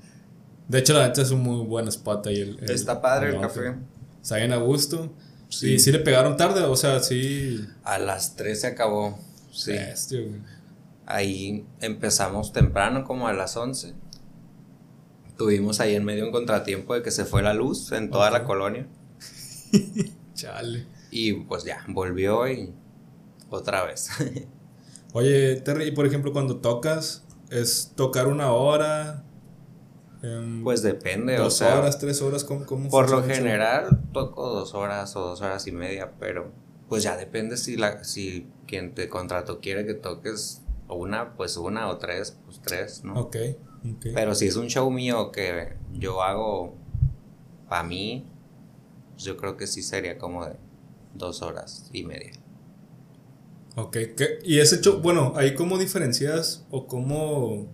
De hecho, la neta es un muy buen spot ahí. El, está padre el, café. Está bien a gusto. Sí. ¿Y sí le pegaron tarde? O sea, sí. A las 3 se acabó. Sí. ahí empezamos temprano, como a las 11 tuvimos ahí en medio un contratiempo de que se fue la luz en toda la colonia. Chale. Y pues ya, volvió y otra vez. Oye, Terry, por ejemplo, cuando tocas, ¿es tocar una hora? pues depende, dos o sea. horas, tres horas, ¿cómo, cómo Por lo general, toco dos horas o dos horas y media, pero pues ya depende si, la, si quien te contrató quiere que toques una, pues una o tres, pues tres, ¿no? Ok. Pero si es un show mío que yo hago para mí, yo creo que sí sería como de dos horas y media. Ok, y ese show, bueno, ahí cómo diferencias o cómo...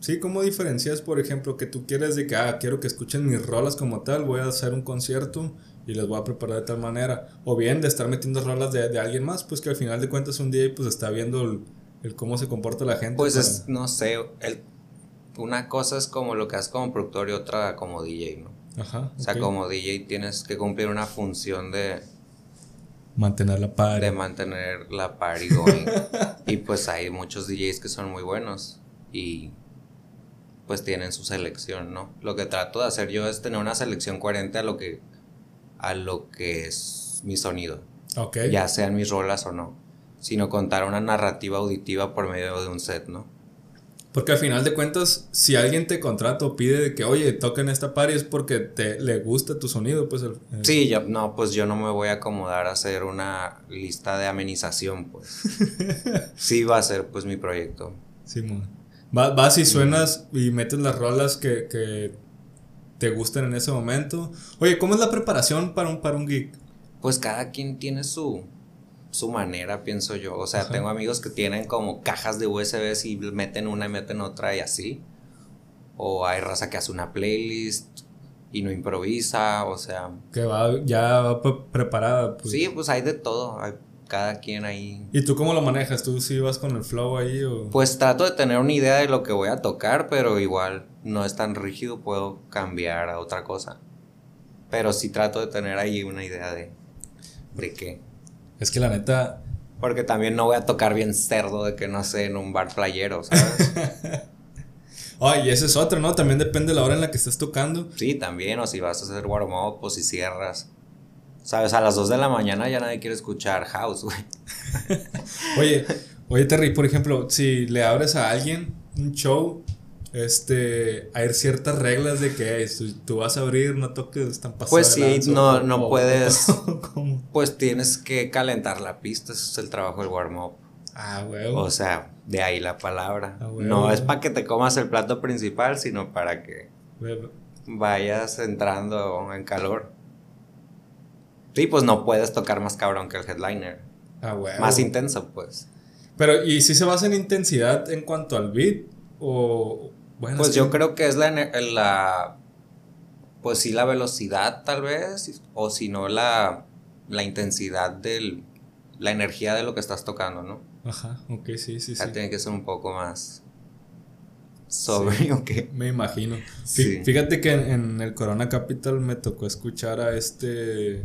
Sí, ¿cómo diferencias, por ejemplo, que tú quieres de que, ah, quiero que escuchen mis rolas como tal, voy a hacer un concierto y les voy a preparar de tal manera? O bien de estar metiendo rolas de, alguien más, pues que al final de cuentas un día pues está viendo el, cómo se comporta la gente. Pues es, no sé, el, una cosa es como lo que haces como productor y otra como DJ, ¿no? Ajá. O sea, como DJ tienes que cumplir una función de... Mantener la party. De mantener la party going. y pues hay muchos DJs que son muy buenos y pues tienen su selección, ¿no? Lo que trato de hacer yo es tener una selección coherente a lo que, a lo que es mi sonido. Ok. Ya sean mis rolas o no. Sino contar una narrativa auditiva por medio de un set, ¿no? Porque al final de cuentas, si alguien te contrata o pide de que, oye, toquen esta party es porque te, le gusta tu sonido, pues... Sí, yo, no, pues yo no me voy a acomodar a hacer una lista de amenización, pues. sí va a ser, pues, mi proyecto. Sí, Vas y suenas y metes las rolas que, que, te gustan en ese momento. Oye, ¿cómo es la preparación para un, para un gig? Pues cada quien tiene su, su manera, pienso yo. O sea, tengo amigos que tienen como cajas de USB y meten una y meten otra y así. O hay raza que hace una playlist y no improvisa, o sea. Que va ya preparada. Pues. Sí, pues hay de todo. Hay cada quien ahí. ¿Y tú cómo lo manejas? ¿Tú sí vas con el flow ahí o...? Pues trato de tener una idea de lo que voy a tocar, pero igual no es tan rígido, puedo cambiar a otra cosa. Pero sí trato de tener ahí una idea de, de qué. Es que la neta. Porque también no voy a tocar bien cerdo de que no sé, en un bar playero, ¿sabes? Ay, y ese es otro, ¿no? También depende de la hora en la que estés tocando. Sí, también, o si vas a hacer warm up o si cierras. Sabes, a las 2 de la mañana ya nadie quiere escuchar house, güey. oye, oye, Terry, por ejemplo, si le abres a alguien un show, este, hay ciertas reglas de que tú vas a abrir, no toques, están pasando. Pues sí, no, no puedes. pues tienes que calentar la pista, eso es el trabajo del warm-up. Ah, huevo. O sea, de ahí la palabra. Ah, no es para que te comas el plato principal, sino para que vayas entrando en calor. Sí, pues no puedes tocar más cabrón que el headliner. Ah, huevo. Más intenso, pues. Pero, ¿y si se basa en intensidad en cuanto al beat? O. Bueno, pues yo creo que es la, la. Pues sí, la velocidad, tal vez. O si no, la. La intensidad del. La energía de lo que estás tocando, ¿no? Ajá, ok, sí, sí, sí. tiene que ser un poco más sobrio que. Me imagino. Fíjate que en, el Corona Capital me tocó escuchar a este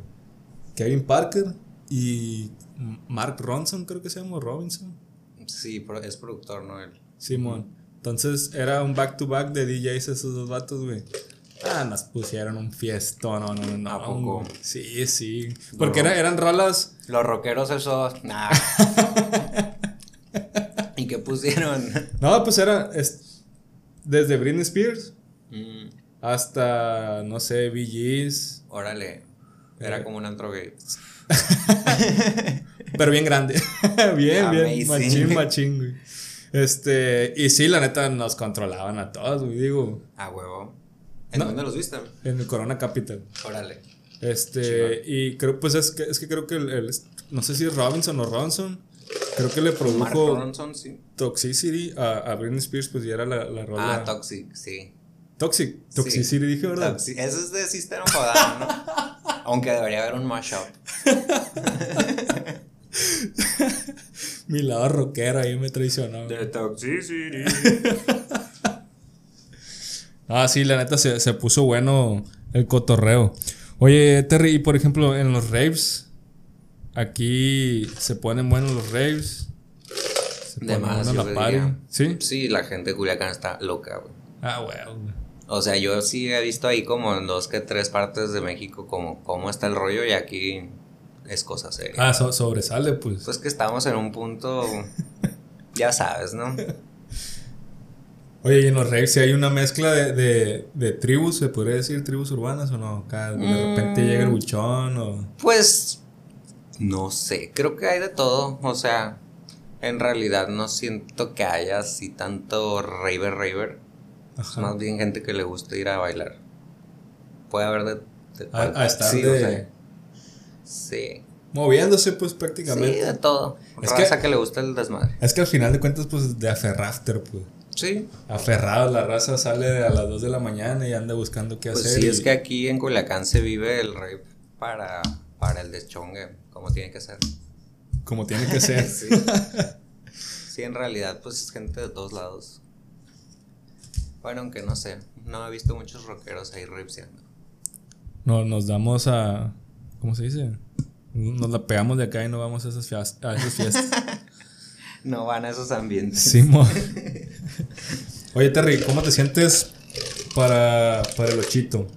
Kevin Parker y Mark Ronson, creo que se llama Robinson. Sí, es productor, ¿no? Él. Simón. Entonces era un back to back de DJs esos dos vatos, güey. Ah, nos pusieron un fiesto, no, no, no. ¿A poco? Sí, sí. Porque eran rolas. Los rockeros esos. Nah. ¿Y qué pusieron? No, pues era. desde Britney Spears mm. hasta, no sé, VGs. Órale. Era eh. como un antro gay. Pero bien grande. bien, bien. Machín, machín, güey. Este. Y sí, la neta nos controlaban a todos, güey. Digo. A huevo. ¿En dónde los viste? En el Corona Capital. Órale. Este, y creo, pues es que, es que creo que el, no sé si es Robinson o Ronson, creo que le produjo Ronson, sí. Toxicity a, a Britney Spears, pues ya era la, la rola. Ah, Toxic, sí. Toxic, Toxicity dije, ¿verdad? Eso es de System of ¿no? Aunque debería haber un mashup. Mi lado rockero ahí me traicionó. De Toxicity. Ah, sí, la neta se, puso bueno el cotorreo. Oye, Terry, y por ejemplo, en los raves, aquí se ponen buenos los raves. Se la ¿Sí? Sí, la gente de Culiacán está loca, güey. Ah, güey. O sea, yo sí he visto ahí como en dos que tres partes de México como cómo está el rollo y aquí es cosa seria. Ah, sobresale, pues. Pues que estamos en un punto, ya sabes, ¿no? Oye, y en los raves si hay una mezcla de, de, tribus, ¿se podría decir tribus urbanas o no? Acá de repente llega el mm. buchón o... Pues, no sé, creo que hay de todo, o sea, en realidad no siento que haya así tanto raver raver. Es más bien gente que le gusta ir a bailar. Puede haber de... a, estar sí, de... sí. Moviéndose, pues prácticamente. Sí, de todo. Es que, que le gusta el desmadre. Es que al final de cuentas, pues de aferrafter, pues. Sí. Aferrado, la raza sale a las 2 de la mañana y anda buscando qué pues hacer. Sí, es que aquí en Culiacán se vive el rap para, para el deschongue, como tiene que ser. Como tiene que ser. sí. sí, en realidad, pues es gente de todos lados. Bueno, aunque no sé, no he visto muchos rockeros ahí ripseando. No, nos damos a. ¿Cómo se dice? Nos la pegamos de acá y no vamos a esas, fiestas. A esas fiestas. no van a esos ambientes. Sí, Oye, Terry, ¿cómo te sientes para, para el ochito?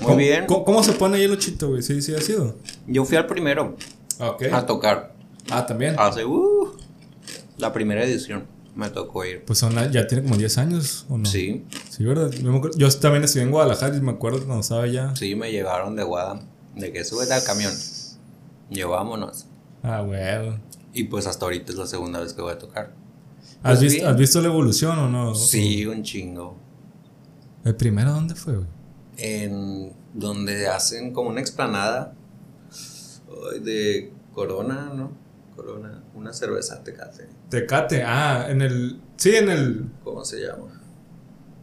Muy bien. ¿cómo, se pone ahí el ochito, güey? ¿Sí, ¿Sí ha sido? Yo fui al primero. A tocar. Ah, también. Hace, uh, la primera edición me tocó ir. Pues son, ya tiene como 10 años, ¿o no? Sí. Sí, ¿verdad? Yo también estuve en Guadalajara y me acuerdo cuando estaba allá. Sí, me llevaron de Guadalajara. De que súbete al camión. Llevámonos. Ah, güey. Y pues hasta ahorita es la segunda vez que voy a tocar. ¿Has, pues visto, ¿Has, visto, la evolución o no? Sí, un chingo. ¿El primero dónde fue, güey? En donde hacen como una explanada de Corona, ¿no? Corona, una cerveza Tecate. Tecate, ah, en el. Sí, en el. ¿Cómo se llama?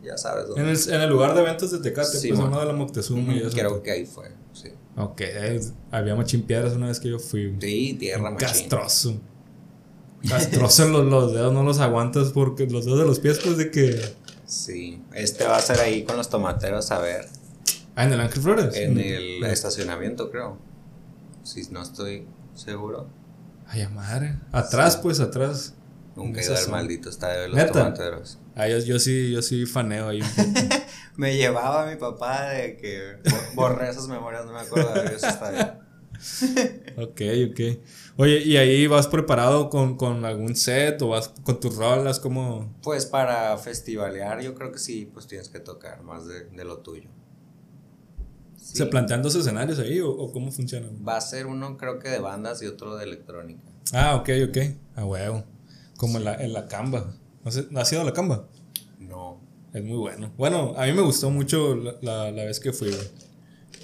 Ya sabes dónde. En el, en el lugar de eventos de Tecate, sí, pues uno de la Moctezuma y eso. Creo que ahí fue, sí. Ok, había machimpiedras una vez que yo fui. Sí, tierra machín. Castroso. Castroso los, los dedos, no los aguantas porque los dedos de los pies, pues de que. Sí, este va a ser ahí con los tomateros, a ver. Ah, en el Ángel Flores. En mm. el estacionamiento, creo. Si no estoy seguro. Ay, madre. Atrás, pues, atrás. Nunca he ido al maldito estadio de los tomateros. Ah, yo, sí, yo sí faneo ahí. me llevaba mi papá de que borré esas memorias, no me acuerdo de ese estadio. ok, ok. Oye, ¿y ahí vas preparado con, con, algún set o vas con tus rolas? como Pues para festivalear yo creo que sí, pues tienes que tocar más de, de lo tuyo. ¿Se plantean dos escenarios ahí o, cómo funciona? Va a ser uno creo que de bandas y otro de electrónica. Ah, ok, ok. Ah, huevo. Como en la, en la Camba. ¿No, has ido a la Camba? No. Es muy bueno. Bueno, a mí me gustó mucho la, la, vez que fui,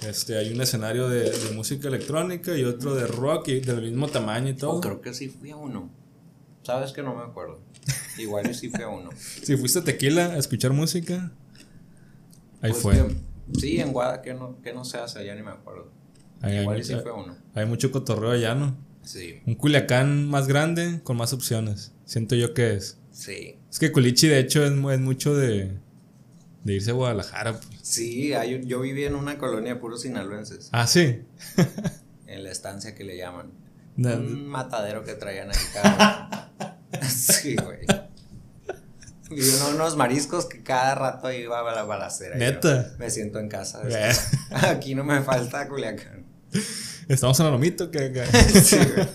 Este, hay un escenario de, de, música electrónica y otro de rock y del mismo tamaño y todo. Oh, creo que sí fui a uno. Sabes que no me acuerdo. Igual sí fui a uno. si fuiste a Tequila a escuchar música, ahí pues fue. sí, en Guada, que no, que no se hace allá, ni me acuerdo. Igual sí fue a uno. Hay mucho cotorreo allá, ¿no? Sí. Un Culiacán más grande con más opciones. Siento yo que es. Sí. Es que Culichi, de hecho, es, es mucho de, de irse a Guadalajara. Pues. Sí, hay, yo viví en una colonia de puros sinaloenses. Ah, sí. en la estancia que le llaman. Un matadero que traían ahí cada Sí, güey. Y unos mariscos que cada rato iba a la balacera. Neta. me siento en casa. Aquí no me falta Culiacán. Estamos en el lomito que. sí, güey.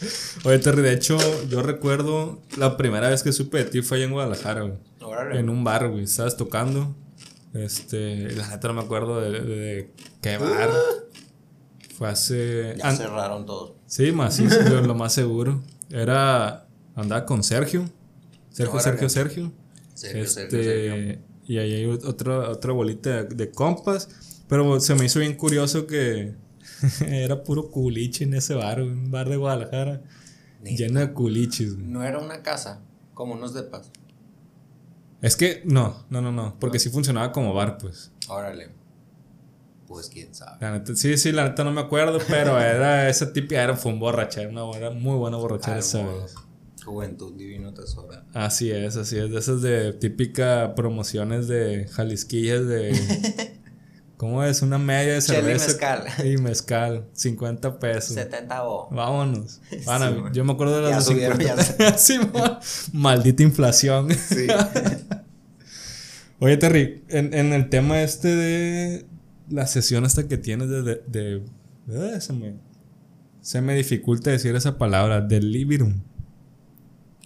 Oye, Terry, de hecho, yo recuerdo la primera vez que supe de ti fue allá en Guadalajara, güey. En un bar, güey. Estabas tocando. Este, la neta no me acuerdo de, qué bar. Fue hace. Ya cerraron todos. Sí, más sí, lo más seguro. Era. Andaba con Sergio. Sergio, Sergio, Sergio. Sergio, este, Sergio, Y ahí hay otra, otra bolita de compas. Pero se me hizo bien curioso que era puro culiche en ese bar, un bar de Guadalajara. Lleno de culiches. No era una casa, como unos depas. Es que no, no, no, no. Porque sí funcionaba como bar, pues. Órale. Pues quién sabe. La neta, sí, sí, la neta no me acuerdo, pero era esa típica, era, fue un borrachera, una era muy buena borrachera esa vez. Juventud divino tesoro. Así es, así es. De esas de típica promociones de Jalisquillas de ¿Cómo es? Una media de cerveza. mezcal. Y mezcal. 50 pesos. 70 o. Vámonos. yo me acuerdo de las ya sí, maldita inflación. Sí. Oye, Terry, en, en, el tema este de la sesión hasta que tienes de... de, eh, se, me, se me dificulta decir esa palabra. Delirium.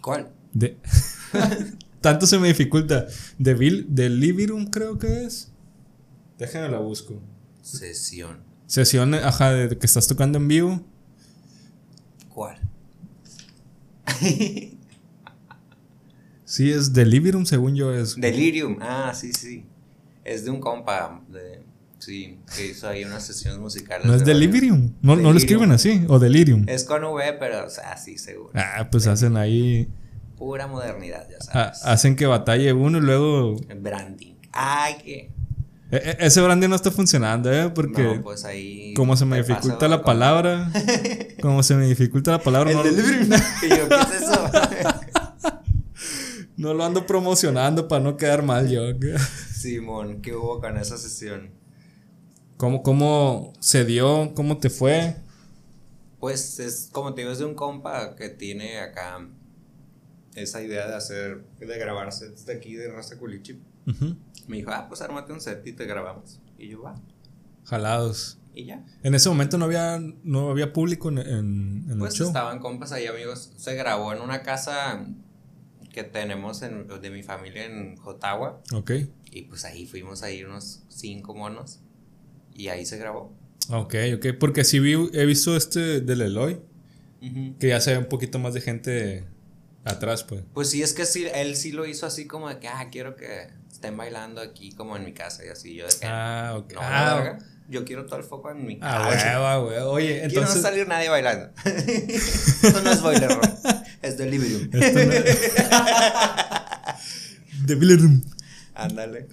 ¿Cuál? De... Tanto se me dificulta. De, Delirium creo que es. Déjame la busco. Sesión. Sesión, ajá, de que estás tocando en vivo. ¿Cuál? sí, es Delirium, según yo es. Delirium, ah, sí, sí. Es de un compa, de, sí, que hizo ahí unas sesiones musicales. ¿No es Delirium? ¿No, ¿No lo escriben así? ¿O Delirium? Es con V, pero, o sea, sí, seguro. Ah, pues hacen ahí... Pura modernidad, ya ah, sabes. hacen que batalle uno y luego... Branding. Ay, que... E, e, ese branding no está funcionando, ¿eh? Porque. No, pues ahí. Como se me dificulta la palabra. como se me dificulta la palabra. no, no lo ando promocionando para no quedar mal yo. Simón, ¿qué hubo con esa sesión? ¿Cómo, ¿Cómo se dio? ¿Cómo te fue? Pues es como te digo, es de un compa que tiene acá esa idea de hacer, de grabarse desde aquí de Raza Culichi. Me dijo, ah, pues ármate un set y te grabamos. Y yo, va. Jalados. Y ya. En ese momento no había, no había público en, en, pues estaban compas ahí, amigos. Se grabó en una casa que tenemos en, de mi familia en Jotagua. Ok. Y pues ahí fuimos ahí unos cinco monos. Y ahí se grabó. Ok, ok. Porque sí vi, he visto este del Eloy. Que ya se ve un poquito más de gente atrás, pues. Pues sí, es que sí, él sí lo hizo así como de que, ah, quiero que estén bailando aquí como en mi casa y así. Yo de que, ah, ok. No, ah, yo quiero todo el foco en mi casa. Ah, güey, güey. Oye, entonces. Quiero no salir nadie bailando. Esto no es boiler room. Es delirium. Esto no es. delirium. Ándale.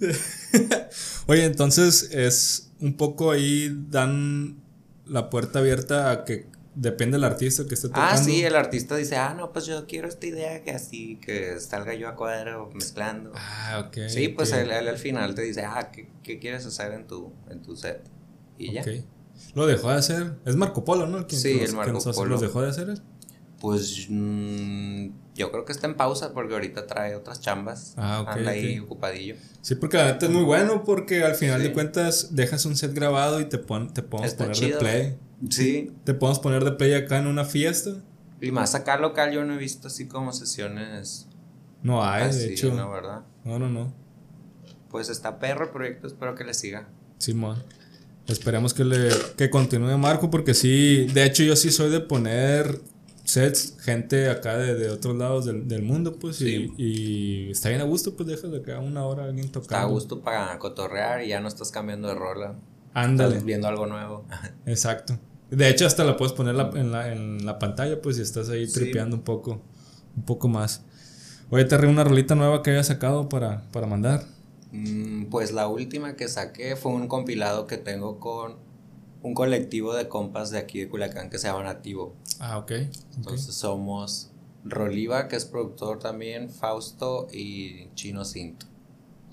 Oye, entonces es un poco ahí dan la puerta abierta a que Depende del artista que esté tocando. Ah, sí, el artista dice, ah, no, pues yo quiero esta idea que así, que salga yo a cuadro mezclando. Ah, ok. Sí, pues él, al final te dice, ah, ¿qué, ¿qué, quieres hacer en tu, en tu set? Y ya. ¿Lo dejó de hacer? Es Marco Polo, ¿no? sí, el Marco Polo. ¿Lo dejó de hacer él? Pues mmm, yo creo que está en pausa porque ahorita trae otras chambas. Ah, ok. Anda ahí ocupadillo. Sí, porque la neta es muy bueno porque al final de cuentas dejas un set grabado y te, pon, te pones poner de play. Sí. Te podemos poner de play acá en una fiesta. Y más acá local yo no he visto así como sesiones. No hay, así, de hecho. No, ¿verdad? No, no, no. Pues está perro el proyecto, espero que le siga. Simón. Esperemos que le que continúe Marco porque sí, de hecho yo sí soy de poner sets, gente acá de, de otros lados del, del mundo, pues, Sí. y, y está bien a gusto, pues dejas de acá una hora alguien tocando. Está a gusto para cotorrear y ya no estás cambiando de rola. Ándale. Estás viendo algo nuevo. Exacto. De hecho, hasta la puedes poner la- en, la, en la pantalla, pues, si estás ahí Sí. tripeando un poco, un poco más. Oye, te una rolita nueva que hayas sacado para, para mandar. Mm, Pues la última que saqué fue un compilado que tengo con un colectivo de compas de aquí de Culiacán que se llama Nativo. Ah, ok. ok. Entonces somos Roliva, que es productor también, Fausto y Chino Cinto.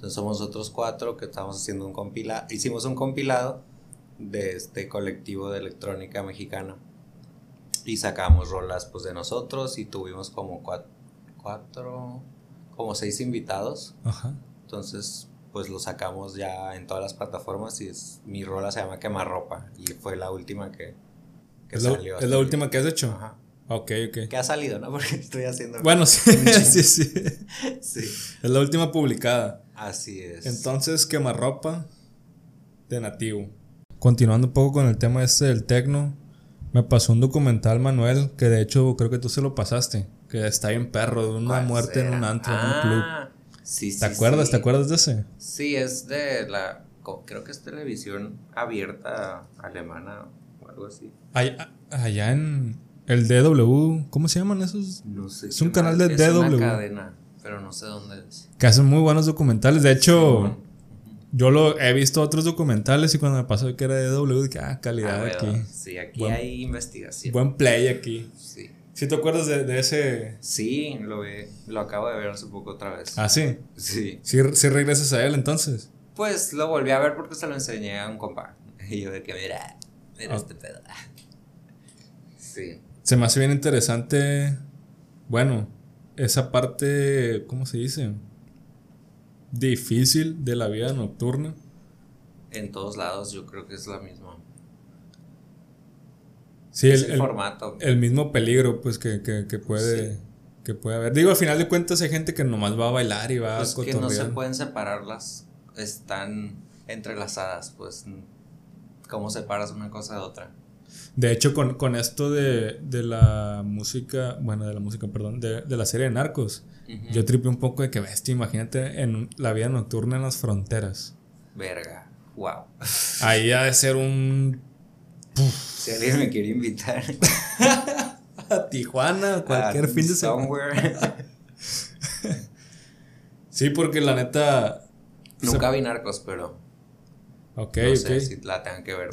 Entonces somos otros cuatro que estamos haciendo un compilado. Hicimos un compilado de este colectivo de electrónica mexicana. Y sacamos rolas pues de nosotros y tuvimos como cuatro, cuatro como seis invitados. Ajá. Entonces pues lo sacamos ya en todas las plataformas y es, mi rola se llama Quemarropa y fue la última que, que ¿Es la, salió. es hasta la última que has hecho? Ajá. Ok, ok. Que ha salido, ¿no? Porque estoy haciendo. Bueno, sí, sí, sí. Sí. Es la última publicada. Así es. Entonces, quemarropa de nativo. Continuando un poco con el tema este del tecno, me pasó un documental, Manuel, que de hecho creo que tú se lo pasaste, que está bien perro, de una ¿Cuál muerte en un antro, en un club. Ah, Sí, sí. ¿Te acuerdas? sí. ¿Te acuerdas de ese? Sí, es de la. Creo que es televisión abierta alemana o algo así. Allá, allá en el DW, ¿cómo se llaman esos? No sé. Es un canal de es DW. Una cadena, pero no sé dónde es. Que hacen muy buenos documentales. De hecho, yo lo he visto otros documentales y cuando me pasó que era de DW, dije, ah, calidad Ah, aquí. Sí, aquí Buen- hay investigación. Buen play aquí. Sí. ¿Sí te acuerdas de, de ese? Sí, lo, ve, lo acabo de ver hace poco otra vez. Ah, sí. Sí. Sí, sí regresas a él entonces. Pues lo volví a ver porque se lo enseñé a un compa. Y yo de que, mira, mira Ah. este pedo. Sí. Se me hace bien interesante. Bueno, esa parte, ¿cómo se dice? Difícil de la vida nocturna. En todos lados yo creo que es la misma. Sí, es el, el, formato. el mismo peligro, pues, que, que, que puede. Sí. Que puede haber. Digo, al final de cuentas hay gente que nomás va a bailar y va Pues a que no se cotorrear. pueden separarlas. Están entrelazadas, pues. ¿Cómo separas una cosa de otra? De hecho, con, con esto de, de la música, bueno, de la música, perdón, de, de la serie de Narcos, yo tripe un poco de que bestia, imagínate en la vida nocturna en las fronteras. Verga. Wow. Ahí ha de ser un Si alguien me quiere invitar. a Tijuana, cualquier a fin de semana. somewhere. Sí, porque la neta. Nunca vi narcos, pero. Ok, no ok. sé si la tengan que ver.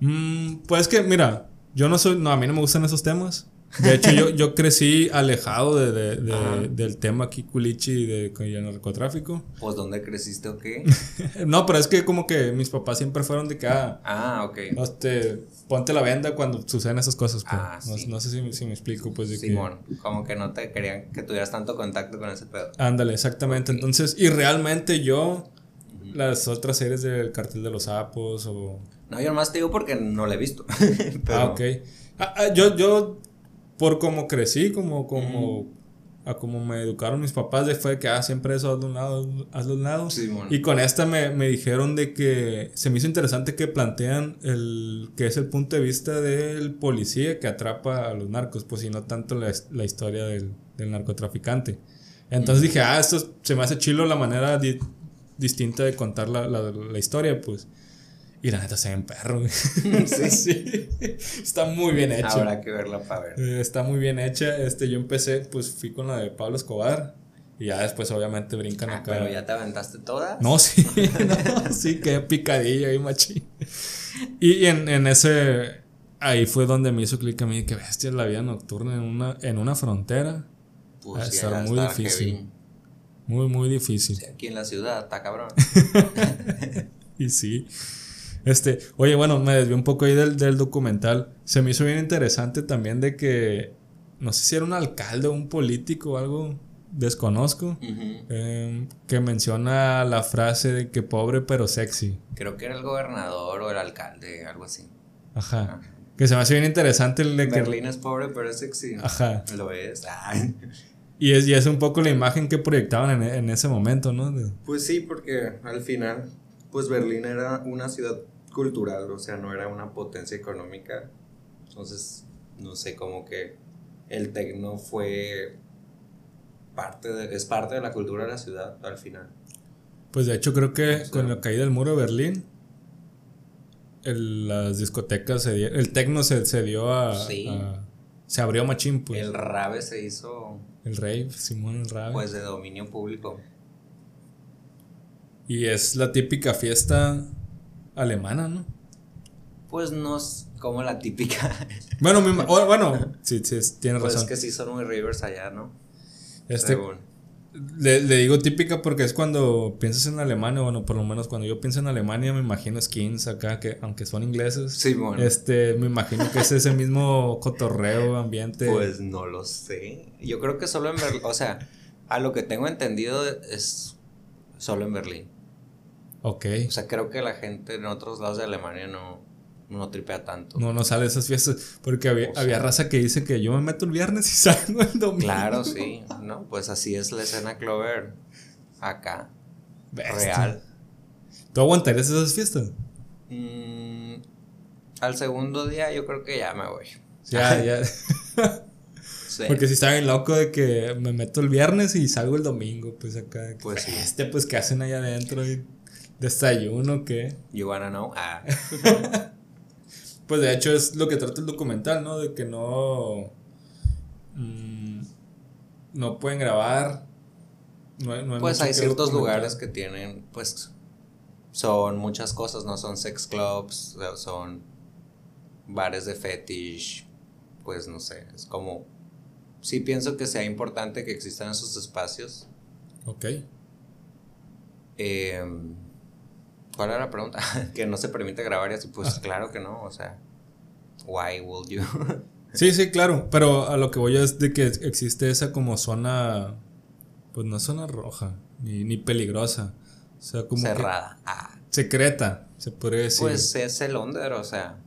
Mm, pues que, mira, yo no soy. No, a mí no me gustan esos temas. De hecho, yo, yo crecí alejado de, de- de- del tema aquí culichi y de el narcotráfico. Pues, ¿dónde creciste o qué? No, pero es que como que mis papás siempre fueron de que, ah, Ah, ok. este, ponte la venda cuando suceden esas cosas. Pues. Ah, no, sí. no sé si, si me explico, pues de Simón, como que no te querían que tuvieras tanto contacto con ese pedo. que. Ándale, exactamente. Ok. Entonces, y realmente yo, las otras series del Cartel de los Sapos o. No, yo nomás te digo porque no la he visto. Pero, Ah, ok. Ah, ah, yo, yo, por como crecí, como, como, a como me educaron mis papás, de fue que, ah, siempre eso, hazlo a un lado, hazlo a un lado. Simón. Y con esta me, me dijeron de que se me hizo interesante que plantean el que es el punto de vista del policía que atrapa a los narcos, pues y no tanto la, la historia del, del narcotraficante. Entonces dije, ah, esto se me hace chilo la manera di- distinta de contar la, la, la historia, pues. Y la neta se ve en perro. Sí. Sí. Está muy bien hecho. Habrá que verla para ver. Eh, Está muy bien hecha. Este, yo empecé, pues fui con la de Pablo Escobar. Y ya después, obviamente, brincan Ah, acá. pero ya te aventaste todas. No, sí, no, sí, qué picadilla ahí, machín. Y en, en ese, ahí fue donde me hizo clic a mí, que bestia la vida nocturna en una, en una frontera. Pues Ah, está muy difícil. Muy, muy difícil. Sí, aquí en la ciudad está cabrón. Y sí. Este, oye, bueno, me desvié un poco ahí del, del documental. Se me hizo bien interesante también de que, no sé si era un alcalde o un político o algo, desconozco, eh, que menciona la frase de que pobre pero sexy. Creo que era el gobernador o el alcalde, algo así. Ajá. Ajá. Que se me hace bien interesante el de que. Berlín es pobre, pero es sexy. Ajá. Lo es. Y es, y es un poco la imagen que proyectaban en, en ese momento, ¿no? Pues sí, porque al final, pues Berlín era una ciudad cultural, o sea, no era una potencia económica. Entonces, no sé, como que el tecno fue parte de, es parte de la cultura de la ciudad al final. Pues de hecho creo que con la caída del muro de Berlín, las discotecas se el tecno se, se dio a, se abrió machín pues. El rave se hizo el rave, Simón el rave. Pues de dominio público. Y es la típica fiesta alemana, ¿no? Pues no es como la típica. Bueno, bueno, sí, sí, tiene pues razón. es que sí son muy rivers allá, ¿no? Este, le, le, digo típica porque es cuando piensas en Alemania, bueno, por lo menos cuando yo pienso en Alemania me imagino skins acá, que aunque son ingleses, sí, bueno. este, me imagino que es ese mismo cotorreo, ambiente. Pues no lo sé. Yo creo que solo en Berlín, o sea, a lo que tengo entendido es solo en Berlín. Ok. O sea, creo que la gente en otros lados de Alemania no, no tripea tanto. No, no sale esas fiestas. Porque había, había raza que dice que yo me meto el viernes y salgo el domingo. Claro, sí. No, pues así es la escena Clover acá. Real. ¿Tú aguantarías esas fiestas? Mm, al segundo día yo creo que ya me voy. Ya, ya. Porque si está bien loco de que me meto el viernes y salgo el domingo, pues acá. Pues sí. Este, pues, ¿qué hacen allá adentro? ¿Desayuno qué? You wanna know? Ah. Pues de hecho es lo que trata el documental, ¿no? De que no. Mm, no pueden grabar. pues hay ciertos lugares que tienen, pues. Son muchas cosas, ¿no? Son sex clubs, son bares de fetish. Pues no sé, es como. Sí pienso que sea importante que existan esos espacios. Ok. Eh, ¿Cuál era la pregunta? que no se permite grabar y así, pues claro que no, o sea, why would you? sí, sí, claro, pero a lo que voy es de que existe esa como zona, pues no zona roja, ni, ni peligrosa, o sea, como... Cerrada. Ah. Secreta, se podría decir. Pues es el under, o sea,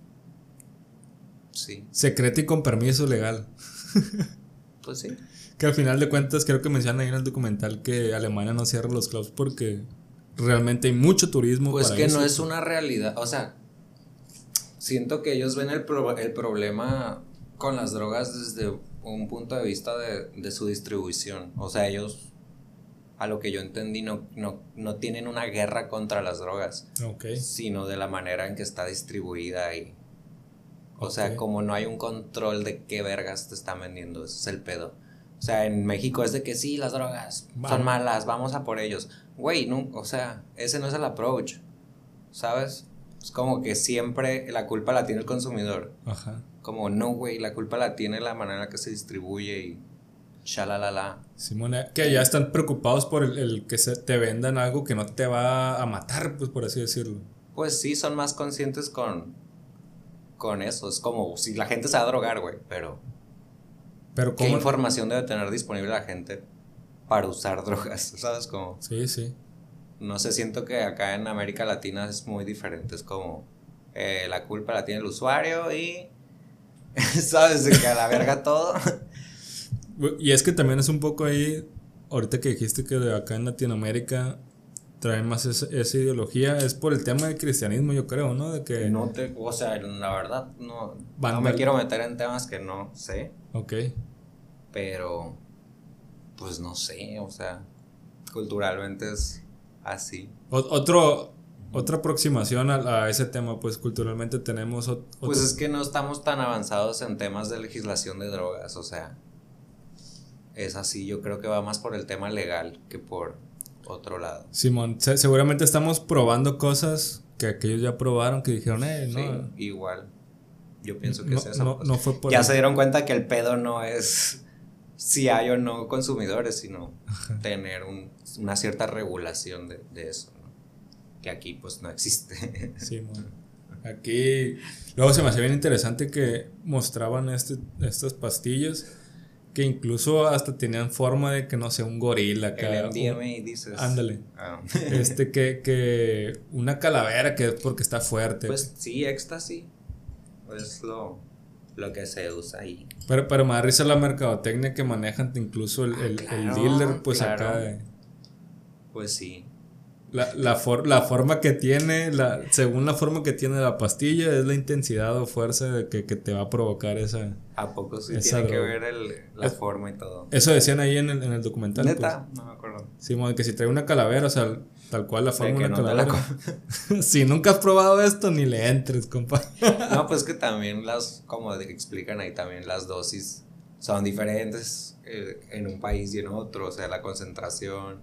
sí. Secreta y con permiso legal. pues sí. Que al final de cuentas creo que mencionan ahí en el documental que Alemania no cierra los clubs porque realmente hay mucho turismo. Pues que no es una realidad, o sea, siento que ellos ven el, el problema con las drogas desde un punto de vista de, de, su distribución. O sea, ellos, a lo que yo entendí, no, no, no tienen una guerra contra las drogas, okay. sino de la manera en que está distribuida y... O sea, como no hay un control de qué vergas te están vendiendo, ese es el pedo. O sea, en México es de que sí, las drogas son malas, vamos a por ellos. Güey, no, o sea, ese no es el approach, ¿sabes? Es como que siempre la culpa la tiene el consumidor. Ajá. Como, no, güey, la culpa la tiene la manera en la que se distribuye y shalalala. Simone, que ya están preocupados por el, que se te vendan algo que no te va a matar, pues por así decirlo. Pues sí, son más conscientes con, con eso. Es como si la gente se va a drogar, güey, pero ¿Qué información debe tener disponible la gente para usar drogas? ¿Sabes cómo? Sí, sí. No sé, siento que acá en América Latina es muy diferente. Es como eh, la culpa la tiene el usuario y. ¿Sabes? De que a la verga todo. y es que también es un poco ahí. Ahorita que dijiste que de acá en Latinoamérica traen más esa, ideología es por el tema del cristianismo, yo creo, ¿no? De que no te, o sea, la verdad no, no me quiero meter en temas que no sé. Ok. Pero pues no sé, o sea, culturalmente es así. otro otra aproximación a, ese tema, pues culturalmente tenemos Pues es que no estamos tan avanzados en temas de legislación de drogas, o sea, es así, yo creo que va más por el tema legal que por otro lado. Simón, seguramente estamos probando cosas que aquellos ya probaron, que dijeron, eh, no. Sí, igual. Yo pienso que es eso. No, fue por ya se dieron cuenta que el pedo no es si hay o no consumidores, sino tener una cierta regulación de, eso, ¿no? Que aquí pues no existe. Simón. Aquí, luego se me hacía bien interesante que mostraban este, estas pastillas que incluso hasta tenían forma de que no sé, un gorila. El MDMA dices. Ándale. Ah. este, que, que una calavera que es porque está fuerte. Pues sí, éxtasis. es lo, lo que se usa ahí. Pero, pero me da risa la mercadotecnia que manejan incluso el, el, el dealer, pues acá. De, pues sí. La, la, for, la, forma que tiene, la, según la forma que tiene la pastilla, es la intensidad o fuerza de que, que te va a provocar esa. ¿A poco sí tiene que ver el, la forma y todo? Eso decían ahí en el, en el documental. Neta, pues. no me acuerdo. Sí, que si trae una calavera, o sea, tal cual la de una calavera. si nunca has probado esto, ni le entres, compa. no, pues que también las, como explican ahí, también las dosis son diferentes eh, en un país y en otro, o sea, la concentración.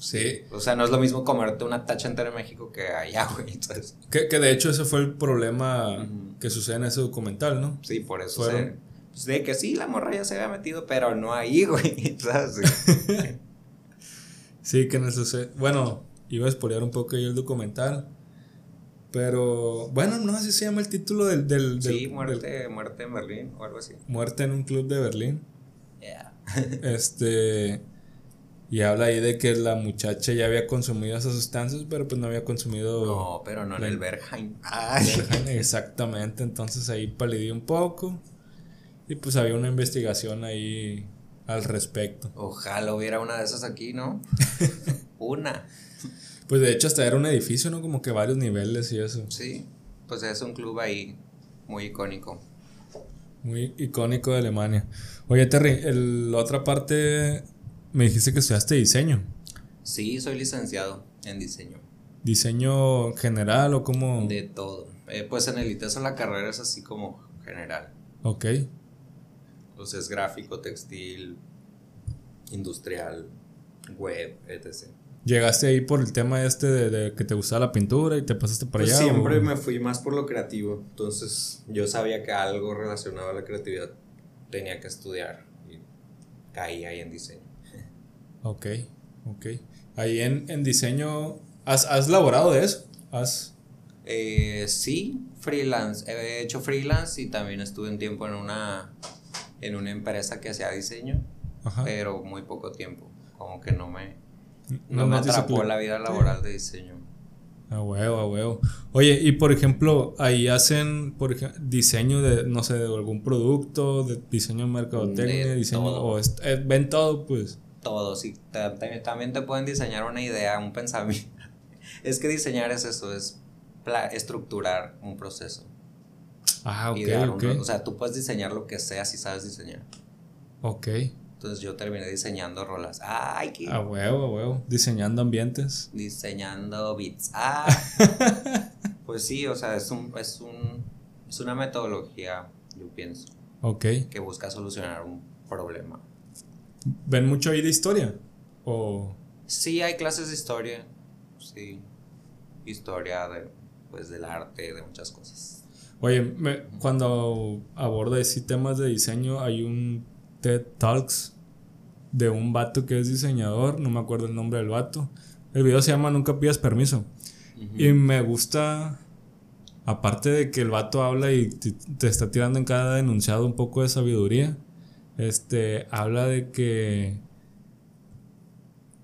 Sí. O sea, no es lo mismo comerte una tacha entera en México que allá, güey. Entonces... Que, que, de hecho ese fue el problema que sucede en ese documental, ¿no? Sí, por eso. Se, pues de que sí, la morra ya se había metido, pero no ahí, güey. Sí, que no sucede. Bueno, iba a spoilear un poco ahí el documental. Pero, bueno, no, así se llama el título del... del, sí, muerte, muerte en Berlín o algo así. Muerte en un club de Berlín. Yeah. este... Y habla ahí de que la muchacha ya había consumido esas sustancias, pero pues no había consumido. No, pero no en el Berghain. exactamente. Entonces ahí palidí un poco. Y pues había una investigación ahí al respecto. Ojalá hubiera una de esas aquí, ¿no? una. Pues de hecho hasta era un edificio, ¿no? Como que varios niveles y eso. Sí, pues es un club ahí muy icónico. Muy icónico de Alemania. Oye, Terry, la otra parte me dijiste que estudiaste diseño. Sí, soy licenciado en diseño. ¿Diseño general o como...? De todo. Eh, pues en el ITESO la carrera es así como general. Ok. Pues es gráfico, textil, industrial, web, etc. ¿Llegaste ahí por el tema este de, que te gustaba la pintura y te pasaste para pues allá? Siempre me fui más por lo creativo. Entonces yo sabía que algo relacionado a la creatividad tenía que estudiar y caí ahí en diseño. Ok, ok. Ahí en, en diseño, ¿has, ¿has laborado de eso? ¿Has... Eh, sí, freelance. He hecho freelance y también estuve un tiempo en una, en una empresa que hacía diseño, pero muy poco tiempo. Como que no me, no, me atrapó la vida laboral de diseño. A huevo, a huevo. Oye, y por ejemplo, ahí hacen por ejemplo, diseño de, no sé, de algún producto, de diseño de mercadotecnia, diseño, o eh, ven todo, pues todo. Sí, también te pueden diseñar una idea, un pensamiento. Es que diseñar es eso, es estructurar un proceso. Ah, ok. o sea, tú puedes diseñar lo que sea si sabes diseñar. Ok. Entonces yo terminé diseñando rolas. ¡Ay, qué! A huevo, a huevo. Diseñando ambientes. Diseñando beats. ¡Ah! pues sí, o sea, es un, es un. Es una metodología, yo pienso. Ok. Que busca solucionar un problema. ¿Ven mucho ahí de historia? ¿O...? Sí, hay clases de historia. Sí. Historia de, pues, del arte, de muchas cosas. Oye, cuando aborda ese temas de diseño, hay un TED Talks de un vato que es diseñador, no me acuerdo el nombre del vato. El video se llama Nunca pidas permiso. Y me gusta, aparte de que el vato habla y te está tirando en cada denunciado un poco de sabiduría este, habla de que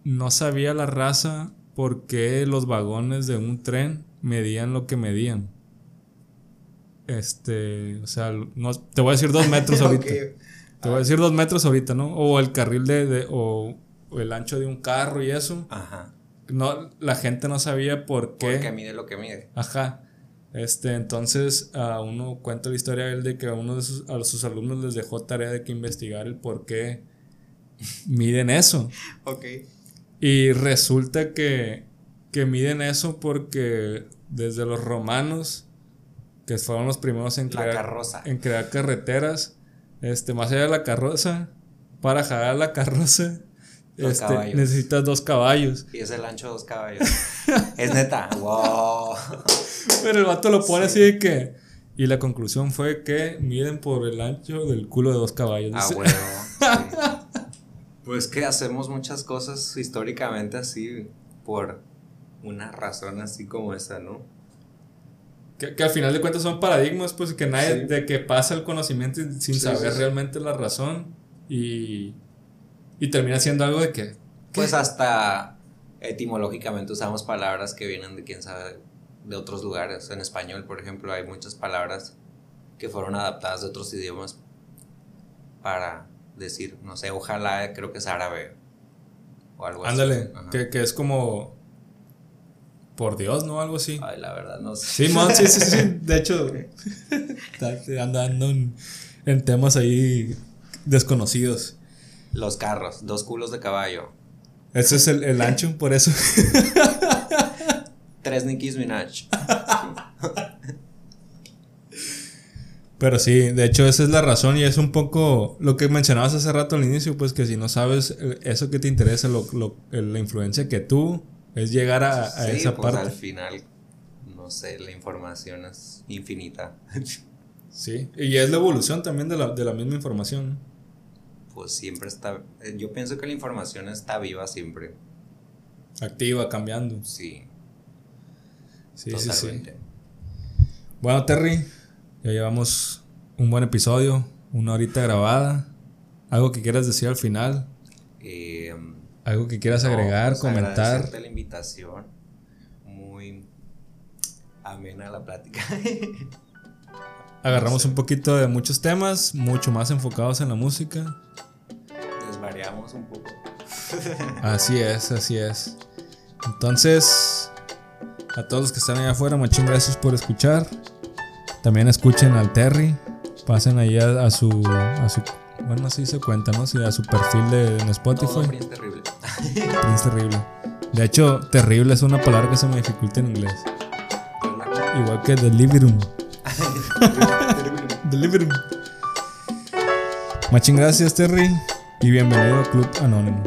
no sabía la raza por qué los vagones de un tren medían lo que medían. Este, o sea, no, te voy a decir dos metros ahorita. Te voy a decir dos metros ahorita, ¿no? O el carril de, o, el ancho de un carro y eso. Ajá. No, la gente no sabía por qué. Porque mide lo que mide. Ajá. Este, entonces, a uno cuenta la historia de él de que a uno de sus, a sus alumnos les dejó tarea de que investigar el por qué miden eso. Ok. Y resulta que, que miden eso porque desde los romanos, que fueron los primeros en crear, en crear carreteras, este, más allá de la carroza, para jalar la carroza, este, necesitas dos caballos. Y es el ancho de dos caballos. es neta. Wow. Pero el vato lo pone así de que. Y la conclusión fue que miden por el ancho del culo de dos caballos. Ah, bueno. Pues que hacemos muchas cosas históricamente así por una razón así como esa, ¿no? Que, al final de cuentas son paradigmas, pues que nadie, de que pasa el conocimiento sin saber realmente la razón y, y termina siendo algo de que... Pues hasta etimológicamente usamos palabras que vienen de quién sabe de otros lugares. En español, por ejemplo, hay muchas palabras que fueron adaptadas de otros idiomas para decir, no sé, ojalá creo que es árabe o algo Ándale, que, que, es como por Dios, ¿no? Algo así. Ay, la verdad, no sé. Sí, sí, sí, sí. De hecho, andando en, en temas ahí desconocidos. Los carros, dos culos de caballo. Ese es el, el ancho, por eso. Tres Nicki Minaj. Pero sí, de hecho esa es la razón y es un poco lo que mencionabas hace rato al inicio, pues que si no sabes eh, eso que te interesa, lo, lo, la influencia que tú es llegar a, a esa pues parte. Al final, no sé, la información es infinita. sí, y es la evolución también de la, de la misma información. Pues siempre está, eh, yo pienso que la información está viva siempre. Activa, cambiando. Sí. Sí, sí, sí. Bueno, Terry, ya llevamos un buen episodio, una horita grabada. ¿Algo que quieras decir al final? Eh, ¿Algo que quieras agregar, pues comentar? la invitación. Muy amena la plática. Agarramos un poquito de muchos temas, mucho más enfocados en la música. Desvariamos un poco. así es, así es. Entonces, a todos los que están allá afuera, muchas gracias por escuchar. También escuchen al Terry. Pasen ahí a, su, a su. Bueno, así se cuenta, ¿no? Sí, a su perfil de, en Spotify. Prince Terrible. Prince Terrible. De hecho, terrible es una palabra que se me dificulta en inglés. Igual que Deliverium. Deliverium. Muchas gracias, Terry. Y bienvenido al Club Anónimo.